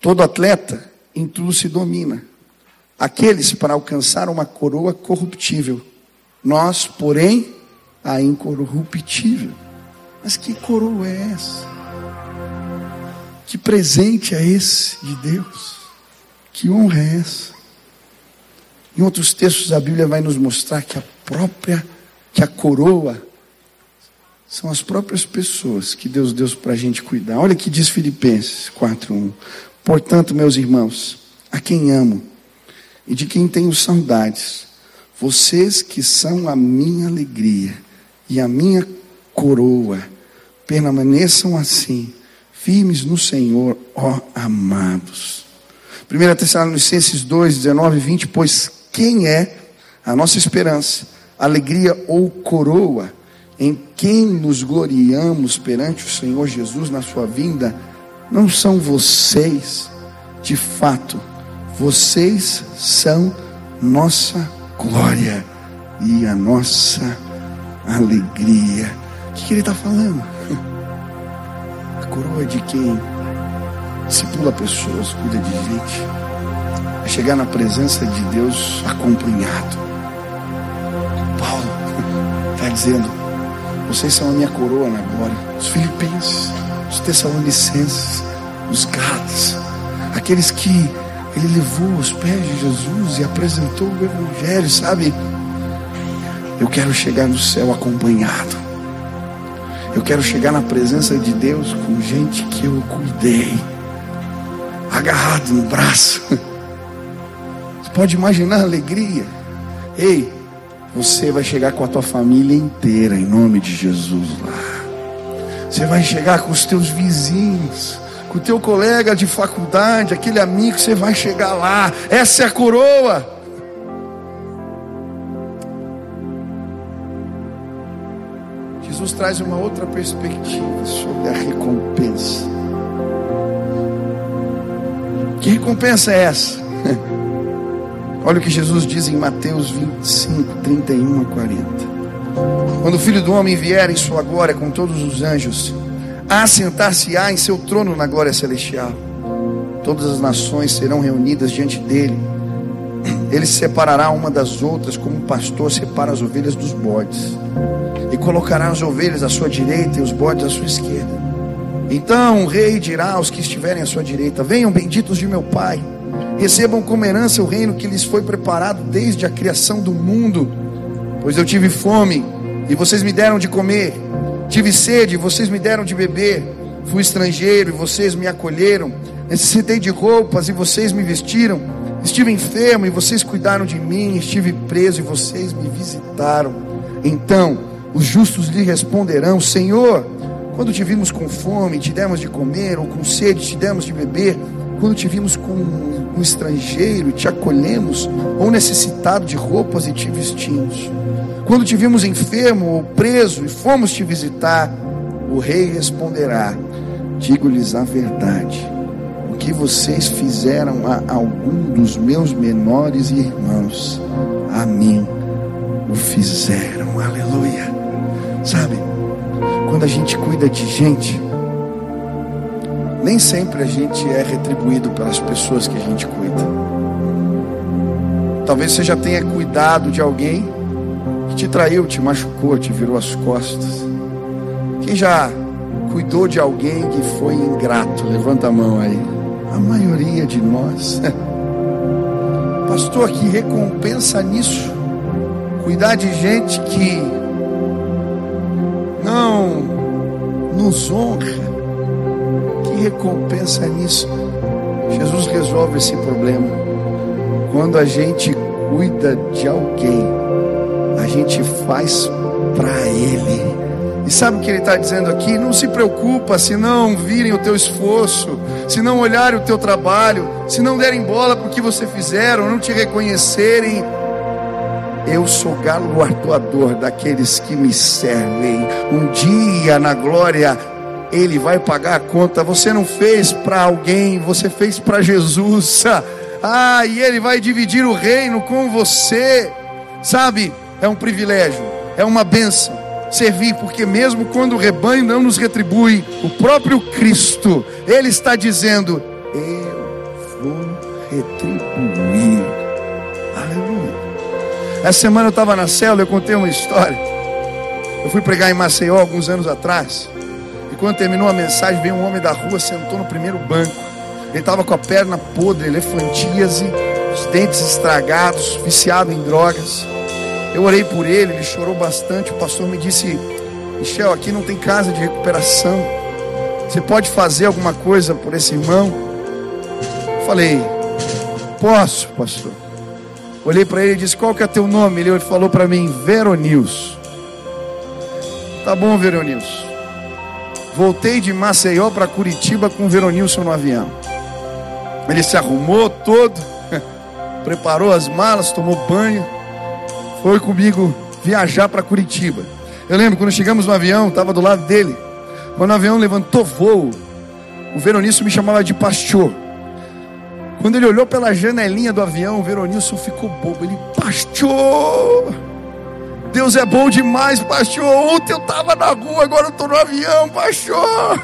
Todo atleta em tudo se domina. Aqueles para alcançar uma coroa corruptível, nós, porém, a incorruptível. Mas que coroa é essa? Que presente é esse de Deus? Que honra é essa? Em outros textos a Bíblia vai nos mostrar que a própria, que a coroa são as próprias pessoas que Deus deu para a gente cuidar. Olha que diz Filipenses 4:1. Portanto, meus irmãos, a quem amo e de quem tenho saudades, vocês que são a minha alegria e a minha coroa, permaneçam assim, firmes no Senhor, ó amados. 1 Tessalonicenses 2, 19 e 20, pois quem é a nossa esperança, alegria ou coroa, em quem nos gloriamos perante o Senhor Jesus na sua vinda, não são vocês, de fato, vocês são nossa glória e a nossa alegria. O que, ele está falando? [LAUGHS] A coroa de quem discipula pessoas, cuida de gente é chegar na presença de Deus acompanhado. Paulo está [LAUGHS] dizendo: vocês são a minha coroa na glória. Os filipenses, os tessalonicenses, os gatos, aqueles que ele levou aos pés de Jesus e apresentou o Evangelho, sabe? Eu quero chegar no céu acompanhado. Eu quero chegar na presença de Deus com gente que eu cuidei, agarrado no braço. Pode imaginar a alegria. Ei, você vai chegar com a tua família inteira em nome de Jesus lá. Você vai chegar com os teus vizinhos, com o teu colega de faculdade, aquele amigo, você vai chegar lá. Essa é a coroa. Jesus traz uma outra perspectiva sobre a recompensa. Que recompensa é essa? [LAUGHS] Olha o que Jesus diz em Mateus 25, 31 a 40. Quando o filho do homem vier em sua glória com todos os anjos, assentar-se-á em seu trono na glória celestial. Todas as nações serão reunidas diante dele. Ele separará uma das outras, como o pastor separa as ovelhas dos bodes, e colocará as ovelhas à sua direita e os bodes à sua esquerda. Então o rei dirá aos que estiverem à sua direita: Venham benditos de meu Pai recebam como herança o reino que lhes foi preparado desde a criação do mundo. Pois eu tive fome e vocês me deram de comer, tive sede vocês me deram de beber, fui estrangeiro e vocês me acolheram, necessitei de roupas e vocês me vestiram, estive enfermo e vocês cuidaram de mim, estive preso e vocês me visitaram. Então os justos lhe responderão: Senhor, quando te vimos com fome, te demos de comer, ou com sede, te demos de beber quando te vimos com um estrangeiro te acolhemos, ou necessitado de roupas e te vestimos. Quando te vimos enfermo ou preso e fomos te visitar, o rei responderá: Digo-lhes a verdade. O que vocês fizeram a algum dos meus menores irmãos, a mim o fizeram. Aleluia. Sabe, quando a gente cuida de gente, nem sempre a gente é retribuído pelas pessoas que a gente cuida. Talvez você já tenha cuidado de alguém que te traiu, te machucou, te virou as costas. Quem já cuidou de alguém que foi ingrato? Levanta a mão aí. A maioria de nós. [LAUGHS] Pastor, que recompensa nisso? Cuidar de gente que não nos honra recompensa nisso? Jesus resolve esse problema. Quando a gente cuida de alguém, a gente faz para Ele E sabe o que ele está dizendo aqui? Não se preocupa se não virem o teu esforço, se não olharem o teu trabalho, se não derem bola para o que você fizeram, não te reconhecerem. Eu sou galardoador daqueles que me servem. Um dia na glória ele vai pagar a conta. Você não fez para alguém, você fez para Jesus. [LAUGHS] Ah, e ele vai dividir o reino com você. Sabe? É um privilégio, é uma bênção servir, porque mesmo quando o rebanho não nos retribui, o próprio Cristo, Ele está dizendo: Eu vou retribuir. Aleluia. Essa semana eu estava na célula, eu contei uma história. Eu fui pregar em Maceió alguns anos atrás. E quando terminou a mensagem, veio um homem da rua, sentou no primeiro banco. Ele estava com a perna podre, elefantíase, os dentes estragados, viciado em drogas. Eu orei por ele, ele chorou bastante. O pastor me disse: Michel, aqui não tem casa de recuperação. Você pode fazer alguma coisa por esse irmão? Eu falei: Posso, pastor. Olhei para ele e disse: Qual que é teu nome? Ele falou para mim: Veronils. Tá bom, Veronils. Voltei de Maceió para Curitiba com o Veronilson no avião. Ele se arrumou todo, [LAUGHS] preparou as malas, tomou banho foi comigo viajar para Curitiba. Eu lembro quando chegamos no avião, estava do lado dele. Quando o avião levantou voo, o Veronício me chamava de pastor. Quando ele olhou pela janelinha do avião, o Veronício ficou bobo. Ele, pastor, Deus é bom demais, pastor. Ontem eu estava na rua, agora eu estou no avião, pastor.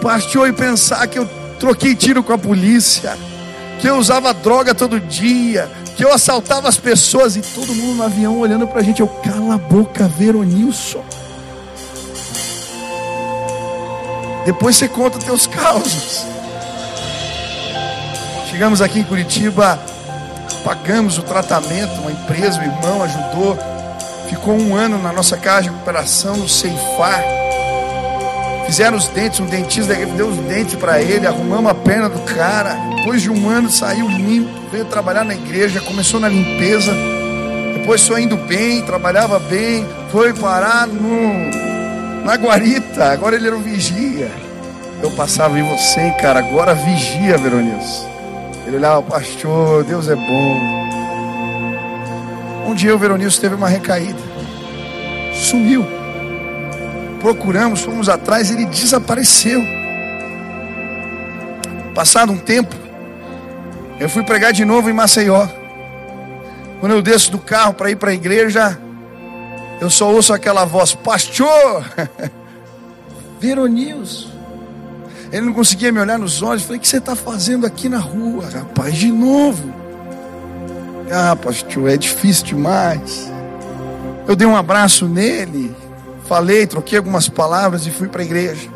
Pastor, e pensar que eu troquei tiro com a polícia, que eu usava droga todo dia, que eu assaltava as pessoas e todo mundo no avião olhando para a gente. Eu, cala a boca, Veronilson. Depois você conta teus causos. Chegamos aqui em Curitiba, pagamos o tratamento, uma empresa, o irmão ajudou. Ficou um ano na nossa casa de recuperação, no Ceifar. Fizeram os dentes, um dentista deu os dentes para ele, arrumamos a perna do cara. Depois de um ano saiu limpo veio trabalhar na igreja, começou na limpeza, depois foi indo bem, trabalhava bem, foi parar no, na guarita, agora ele era um vigia. Eu passava em você, cara, agora vigia, Veronis. Ele olhava, pastor, Deus é bom. Um dia o Veronilson teve uma recaída, sumiu. Procuramos, fomos atrás, ele desapareceu. Passado um tempo, eu fui pregar de novo em Maceió. Quando eu desço do carro para ir para a igreja, eu só ouço aquela voz: Pastor, [LAUGHS] Veronius. Ele não conseguia me olhar nos olhos. Falei: O que você está fazendo aqui na rua, rapaz? De novo. Ah, pastor, é difícil demais. Eu dei um abraço nele, falei, troquei algumas palavras e fui para a igreja.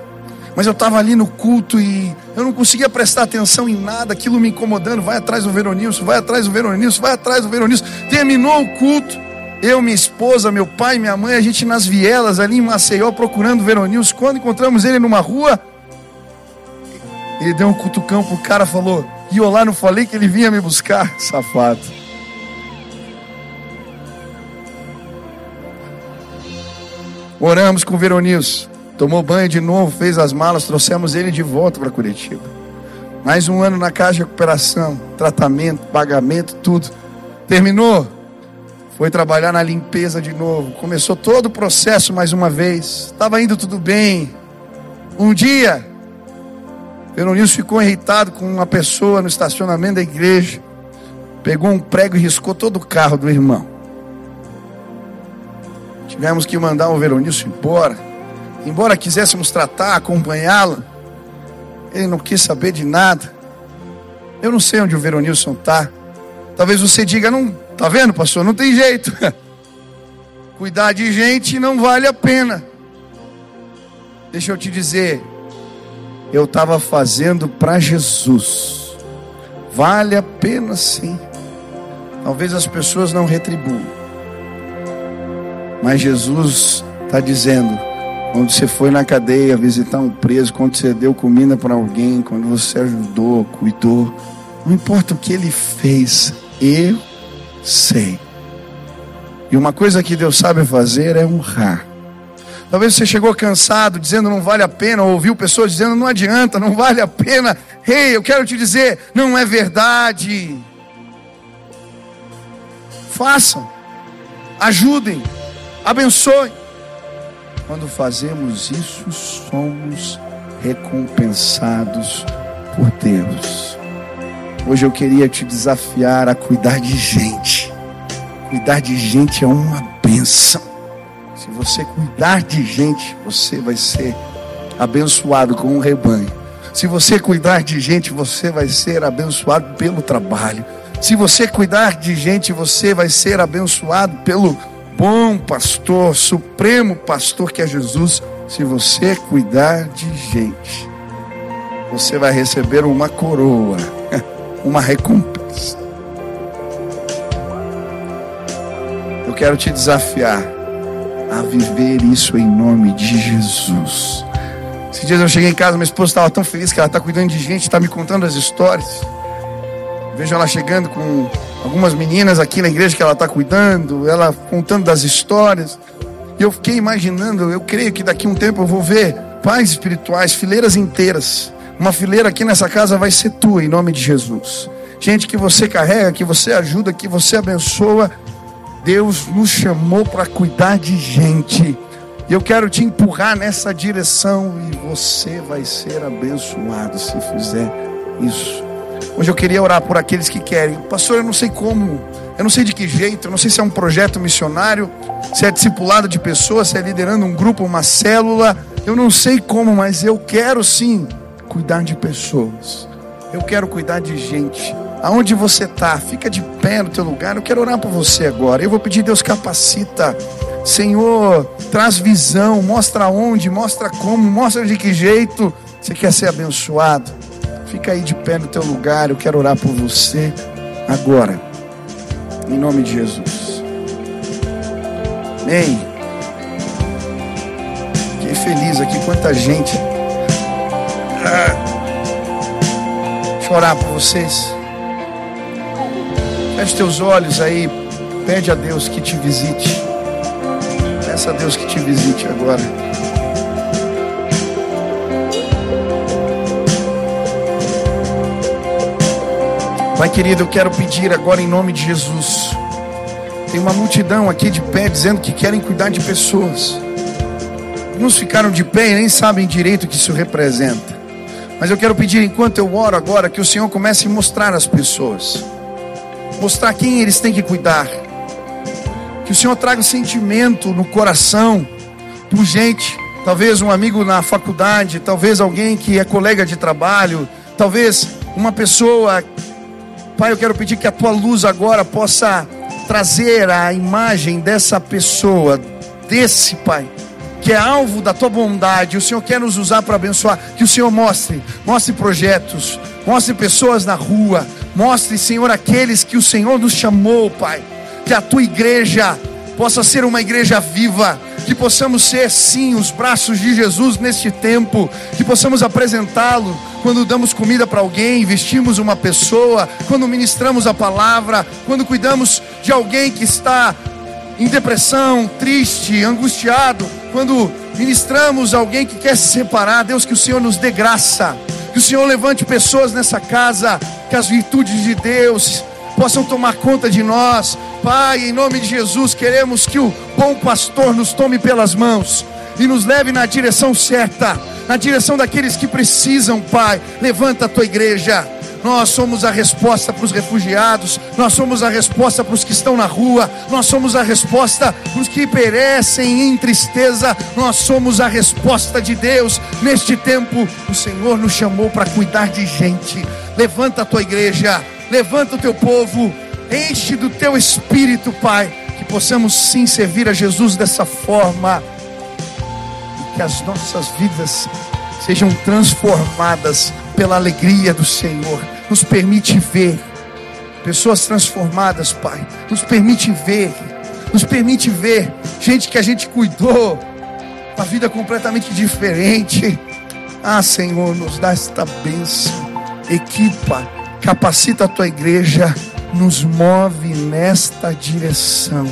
Mas eu estava ali no culto e eu não conseguia prestar atenção em nada, aquilo me incomodando. Vai atrás do Veronilson, vai atrás do Veronilson, vai atrás do Veronilson. Terminou o culto, eu, minha esposa, meu pai, minha mãe, a gente nas vielas ali em Maceió procurando o Veronilson. Quando encontramos ele numa rua, ele deu um cutucão pro cara, falou: E eu lá não falei que ele vinha me buscar, [LAUGHS] safado. Oramos com o Veronilson. Tomou banho de novo, fez as malas, trouxemos ele de volta para Curitiba. Mais um ano na casa de recuperação, tratamento, pagamento, tudo. Terminou. Foi trabalhar na limpeza de novo. Começou todo o processo mais uma vez. Estava indo tudo bem. Um dia, Veronilson ficou irritado com uma pessoa no estacionamento da igreja. Pegou um prego e riscou todo o carro do irmão. Tivemos que mandar o Veronilson embora embora quiséssemos tratar, acompanhá-lo, ele não quis saber de nada. Eu não sei onde o Veronilson está. Talvez você diga, não, tá vendo, pastor? Não tem jeito. [LAUGHS] Cuidar de gente não vale a pena. Deixa eu te dizer, eu estava fazendo para Jesus. Vale a pena sim. Talvez as pessoas não retribuam. Mas Jesus está dizendo: quando você foi na cadeia visitar um preso, quando você deu comida para alguém, quando você ajudou, cuidou, não importa o que ele fez, eu sei. E uma coisa que Deus sabe fazer é honrar. Talvez você chegou cansado, dizendo não vale a pena, ou ouviu pessoas dizendo não adianta, não vale a pena. Ei, hey, eu quero te dizer, não é verdade. Façam, ajudem, abençoem. Quando fazemos isso, somos recompensados por Deus. Hoje eu queria te desafiar a cuidar de gente. Cuidar de gente é uma benção. Se você cuidar de gente, você vai ser abençoado com um rebanho. Se você cuidar de gente, você vai ser abençoado pelo trabalho. Se você cuidar de gente, você vai ser abençoado pelo bom pastor, supremo pastor que é Jesus. Se você cuidar de gente, você vai receber uma coroa, [LAUGHS] uma recompensa. Eu quero te desafiar a viver isso em nome de Jesus. Esses dias eu cheguei em casa, minha esposa estava tão feliz que ela está cuidando de gente, está me contando as histórias. Vejo ela chegando com algumas meninas aqui na igreja que ela está cuidando, ela contando das histórias. E eu fiquei imaginando, eu creio que daqui a um tempo eu vou ver pais espirituais, fileiras inteiras. Uma fileira aqui nessa casa vai ser tua, em nome de Jesus. Gente que você carrega, que você ajuda, que você abençoa. Deus nos chamou para cuidar de gente. E eu quero te empurrar nessa direção e você vai ser abençoado se fizer isso. Hoje eu queria orar por aqueles que querem. Pastor, eu não sei como, eu não sei de que jeito, eu não sei se é um projeto missionário, se é discipulado de pessoas, se é liderando um grupo, uma célula. Eu não sei como, mas eu quero sim cuidar de pessoas. Eu quero cuidar de gente. Aonde você está, fica de pé no teu lugar. Eu quero orar por você agora. Eu vou pedir, Deus capacita. Senhor, traz visão, mostra onde, mostra como, mostra de que jeito você quer ser abençoado. Fica aí de pé no teu lugar, eu quero orar por você agora. Em nome de Jesus. Amém. Fiquei feliz aqui, quanta gente. Deixa eu orar por vocês. Feche teus olhos aí. Pede a Deus que te visite. Peça a Deus que te visite agora. Pai querido, eu quero pedir agora em nome de Jesus. Tem uma multidão aqui de pé dizendo que querem cuidar de pessoas. Uns ficaram de pé e nem sabem direito o que isso representa. Mas eu quero pedir, enquanto eu oro agora, que o Senhor comece a mostrar às pessoas, mostrar quem eles têm que cuidar. Que o Senhor traga sentimento no coração por gente, talvez um amigo na faculdade, talvez alguém que é colega de trabalho, talvez uma pessoa Pai, eu quero pedir que a tua luz agora possa trazer a imagem dessa pessoa, desse Pai, que é alvo da tua bondade. O Senhor quer nos usar para abençoar. Que o Senhor mostre, mostre projetos, mostre pessoas na rua, mostre, Senhor, aqueles que o Senhor nos chamou, Pai. Que a tua igreja possa ser uma igreja viva, que possamos ser sim os braços de Jesus neste tempo, que possamos apresentá-lo quando damos comida para alguém, vestimos uma pessoa, quando ministramos a palavra, quando cuidamos de alguém que está em depressão, triste, angustiado, quando ministramos alguém que quer se separar, Deus, que o Senhor nos dê graça, que o Senhor levante pessoas nessa casa, que as virtudes de Deus possam tomar conta de nós. Pai, em nome de Jesus, queremos que o bom pastor nos tome pelas mãos e nos leve na direção certa, na direção daqueles que precisam, Pai. Levanta a tua igreja. Nós somos a resposta para os refugiados, nós somos a resposta para os que estão na rua, nós somos a resposta para os que perecem em tristeza, nós somos a resposta de Deus. Neste tempo, o Senhor nos chamou para cuidar de gente. Levanta a tua igreja, levanta o teu povo, enche do teu espírito, Pai, que possamos sim servir a Jesus dessa forma e que as nossas vidas sejam transformadas pela alegria do Senhor. Nos permite ver pessoas transformadas, Pai. Nos permite ver, nos permite ver gente que a gente cuidou, uma vida completamente diferente. Ah, Senhor, nos dá esta bênção. Equipa capacita a tua igreja, nos move nesta direção.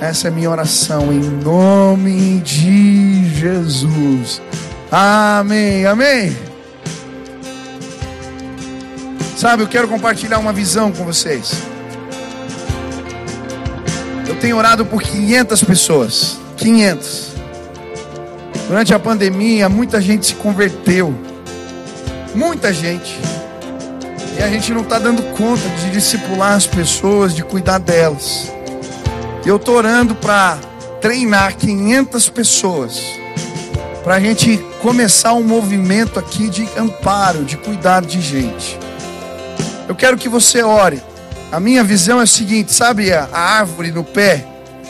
Essa é minha oração em nome de Jesus. Amém, amém. Sabe, eu quero compartilhar uma visão com vocês. Eu tenho orado por 500 pessoas. 500. Durante a pandemia, muita gente se converteu. Muita gente. E a gente não está dando conta de discipular as pessoas, de cuidar delas. Eu estou orando para treinar 500 pessoas. Para a gente começar um movimento aqui de amparo, de cuidado de gente. Eu quero que você ore. A minha visão é a seguinte: sabe a, árvore no pé,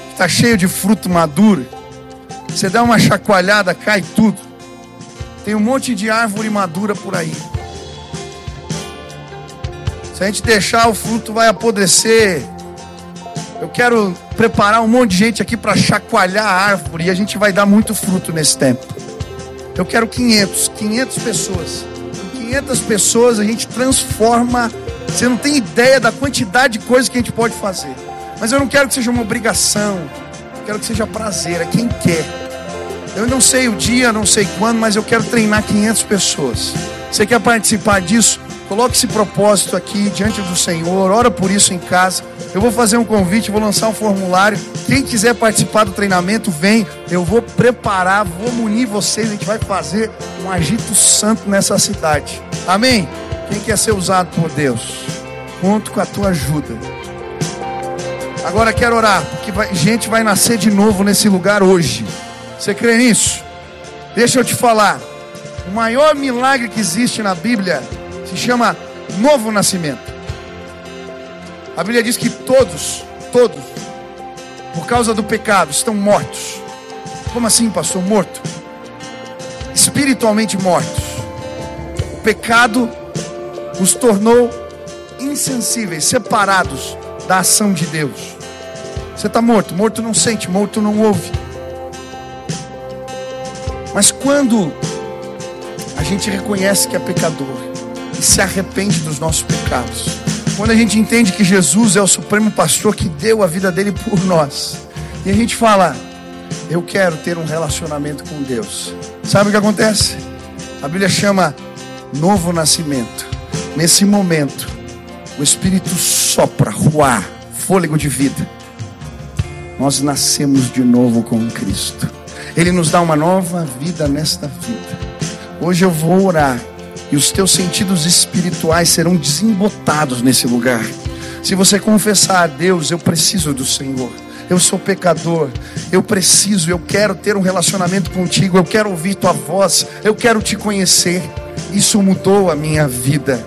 que está cheio de fruto maduro? Você dá uma chacoalhada, cai tudo. Tem um monte de árvore madura por aí. Se a gente deixar, o fruto vai apodrecer. Eu quero preparar um monte de gente aqui para chacoalhar a árvore e a gente vai dar muito fruto nesse tempo. Eu quero 500, 500 pessoas. Com 500 pessoas a gente transforma. Você não tem ideia da quantidade de coisas que a gente pode fazer. Mas eu não quero que seja uma obrigação. Eu quero que seja prazer, é quem quer. Eu não sei o dia, não sei quando, mas eu quero treinar 500 pessoas. Você quer participar disso? Coloque esse propósito aqui diante do Senhor, ora por isso em casa. Eu vou fazer um convite, vou lançar um formulário. Quem quiser participar do treinamento, vem. Eu vou preparar, vou munir vocês. A gente vai fazer um agito santo nessa cidade. Amém? Quem quer ser usado por Deus? Conto com a tua ajuda. Agora quero orar, porque vai, gente vai nascer de novo nesse lugar hoje. Você crê nisso? Deixa eu te falar. O maior milagre que existe na Bíblia se chama novo nascimento. A Bíblia diz que todos, todos, por causa do pecado, estão mortos. Como assim, pastor? Morto? Espiritualmente mortos. O pecado os tornou insensíveis, separados da ação de Deus. Você está morto, morto não sente, morto não ouve. Mas quando a gente reconhece que é pecador se arrepende dos nossos pecados, quando a gente entende que Jesus é o supremo pastor que deu a vida dele por nós, e a gente fala, eu quero ter um relacionamento com Deus, sabe o que acontece? A Bíblia chama novo nascimento. Nesse momento, o Espírito sopra, ruar, fôlego de vida. Nós nascemos de novo com Cristo. Ele nos dá uma nova vida nesta vida. Hoje eu vou orar e os teus sentidos espirituais serão desembotados nesse lugar. Se você confessar a Deus, eu preciso do Senhor. Eu sou pecador, eu preciso, eu quero ter um relacionamento contigo, eu quero ouvir tua voz, eu quero te conhecer. Isso mudou a minha vida.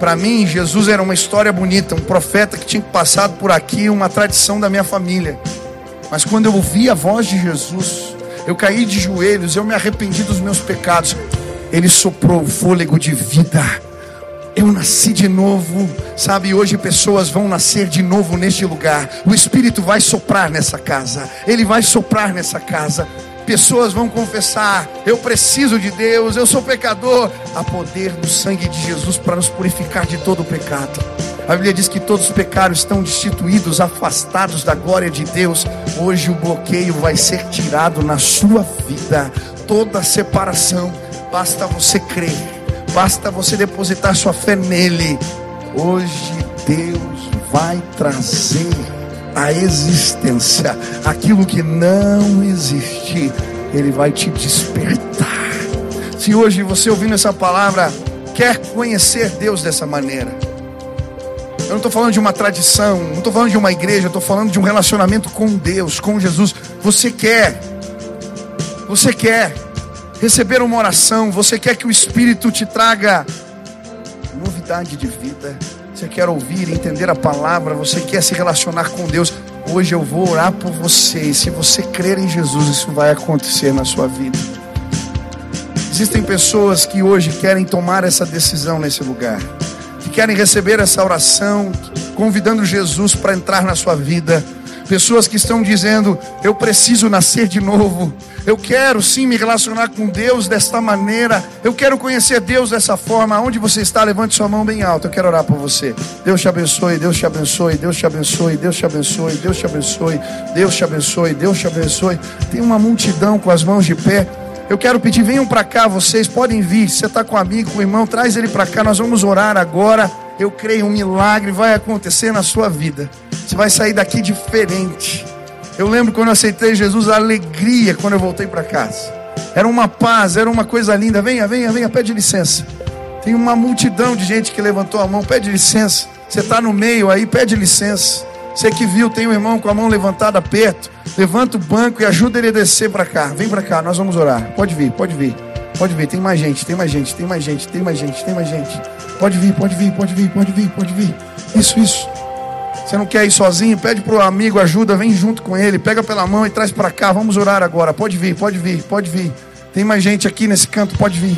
Para mim, Jesus era uma história bonita, um profeta que tinha passado por aqui, uma tradição da minha família. Mas quando eu ouvi a voz de Jesus, eu caí de joelhos, eu me arrependi dos meus pecados. Ele soprou o fôlego de vida. Eu nasci de novo, sabe? Hoje pessoas vão nascer de novo neste lugar. O Espírito vai soprar nessa casa, ele vai soprar nessa casa. Pessoas vão confessar: Eu preciso de Deus, eu sou pecador. Há poder no sangue de Jesus para nos purificar de todo o pecado. A Bíblia diz que todos os pecados estão destituídos, afastados da glória de Deus. Hoje o bloqueio vai ser tirado na sua vida. Toda separação, basta você crer, basta você depositar sua fé nele. Hoje Deus vai trazer a existência aquilo que não existe. Ele vai te despertar. Se hoje você ouvindo essa palavra quer conhecer Deus dessa maneira, eu não estou falando de uma tradição, não estou falando de uma igreja, estou falando de um relacionamento com Deus, com Jesus. Você quer, você quer receber uma oração, você quer que o Espírito te traga novidade de vida, você quer ouvir, entender a palavra, você quer se relacionar com Deus. Hoje eu vou orar por você, e se você crer em Jesus, isso vai acontecer na sua vida. Existem pessoas que hoje querem tomar essa decisão nesse lugar querem receber essa oração, convidando Jesus para entrar na sua vida. Pessoas que estão dizendo: Eu preciso nascer de novo. Eu quero sim me relacionar com Deus desta maneira. Eu quero conhecer Deus dessa forma. Onde você está, levante sua mão bem alta. Eu quero orar por você. Deus te abençoe, Deus te abençoe, Deus te abençoe, Deus te abençoe, Deus te abençoe, Deus te abençoe, Deus te abençoe. Tem uma multidão com as mãos de pé. Eu quero pedir, venham para cá, vocês podem vir. Você está com um amigo, com um irmão, traz ele para cá. Nós vamos orar agora. Eu creio um milagre vai acontecer na sua vida. Você vai sair daqui diferente. Eu lembro quando eu aceitei Jesus, a alegria quando eu voltei para casa. Era uma paz, era uma coisa linda. Venha, venha, venha, pede licença. Tem uma multidão de gente que levantou a mão, pede licença. Você está no meio aí, pede licença. Você que viu, tem um irmão com a mão levantada perto. Levanta o banco e ajuda ele a descer para cá. Vem para cá, nós vamos orar. Pode vir, pode vir. Pode vir, tem mais gente, tem mais gente, tem mais gente, tem mais gente, tem mais gente. Pode vir, pode vir, pode vir, pode vir, pode vir. Isso, isso. Você não quer ir sozinho? Pede para o amigo ajuda, vem junto com ele, pega pela mão e traz para cá. Vamos orar agora. Pode vir, pode vir, pode vir. Tem mais gente aqui nesse canto, pode vir.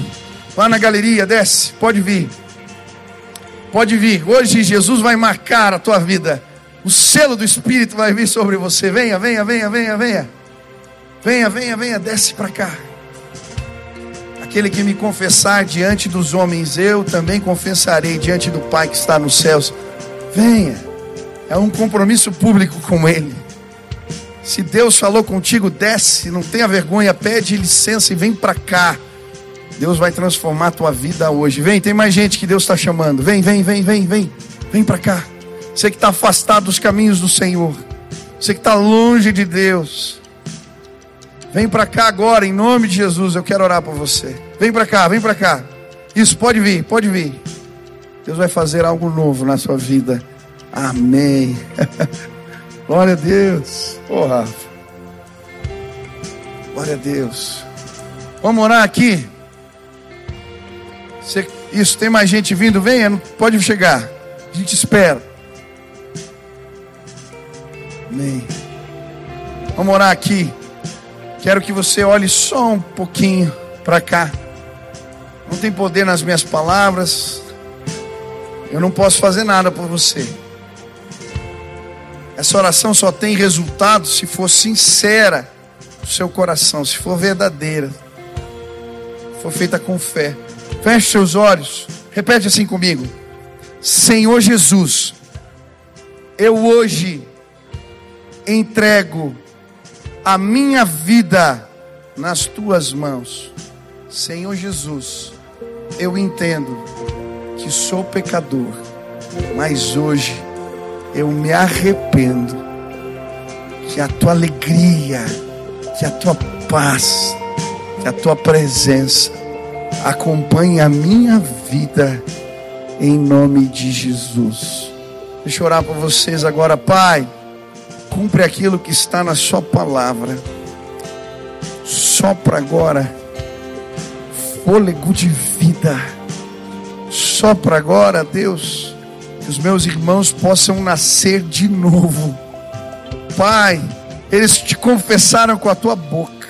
Lá na galeria, desce, pode vir. Pode vir. Hoje Jesus vai marcar a tua vida. O selo do Espírito vai vir sobre você. Venha, venha, venha, venha, venha. Venha, venha, venha, desce para cá. Aquele que me confessar diante dos homens, eu também confessarei diante do Pai que está nos céus. Venha. É um compromisso público com Ele. Se Deus falou contigo, desce, não tenha vergonha, pede licença e vem para cá. Deus vai transformar a tua vida hoje. Vem, tem mais gente que Deus está chamando. Vem, vem, vem, vem, vem. Vem para cá. Você que está afastado dos caminhos do Senhor. Você que está longe de Deus. Vem para cá agora, em nome de Jesus. Eu quero orar por você. Vem para cá, vem para cá. Isso, pode vir, pode vir. Deus vai fazer algo novo na sua vida. Amém. [LAUGHS] Glória a Deus. Oh, Rafa. Glória a Deus. Vamos orar aqui. Você, isso, tem mais gente vindo? Venha, pode chegar. A gente espera. Amém. Vamos orar aqui. Quero que você olhe só um pouquinho para cá. Não tem poder nas minhas palavras. Eu não posso fazer nada por você. Essa oração só tem resultado se for sincera no seu coração, se for verdadeira, se for feita com fé. Feche seus olhos. Repete assim comigo. Senhor Jesus, eu hoje entrego a minha vida nas tuas mãos. Senhor Jesus, eu entendo que sou pecador, mas hoje eu me arrependo. Que a tua alegria, que a tua paz, que a tua presença acompanhe a minha vida, em nome de Jesus. Deixa eu orar por vocês agora, Pai cumpre aquilo que está na Sua palavra. Sopra agora fôlego de vida. Sopra agora, Deus, que os meus irmãos possam nascer de novo. Pai, eles te confessaram com a tua boca.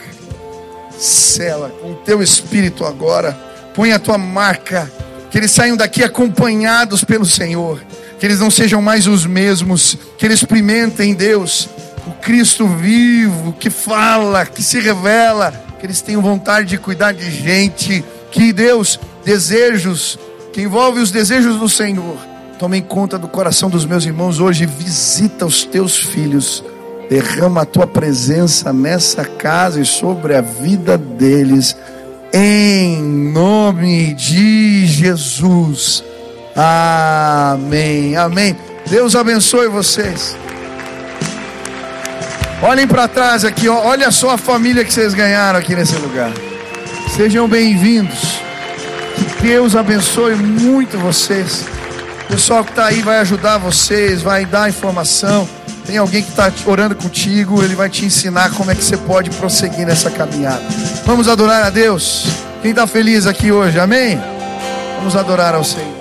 Sela com o teu espírito agora. Põe a tua marca. Que eles saiam daqui acompanhados pelo Senhor que eles não sejam mais os mesmos, que eles experimentem Deus, o Cristo vivo, que fala, que se revela, que eles tenham vontade de cuidar de gente, que Deus, desejos, que envolve os desejos do Senhor, tomem conta do coração dos meus irmãos hoje, visita os teus filhos, derrama a tua presença nessa casa e sobre a vida deles, em nome de Jesus. Amém, amém. Deus abençoe vocês. Olhem para trás aqui, olha só a família que vocês ganharam aqui nesse lugar. Sejam bem-vindos. Que Deus abençoe muito vocês. O pessoal que está aí vai ajudar vocês, vai dar informação. Tem alguém que está orando contigo, ele vai te ensinar como é que você pode prosseguir nessa caminhada. Vamos adorar a Deus. Quem está feliz aqui hoje, amém? Vamos adorar ao Senhor.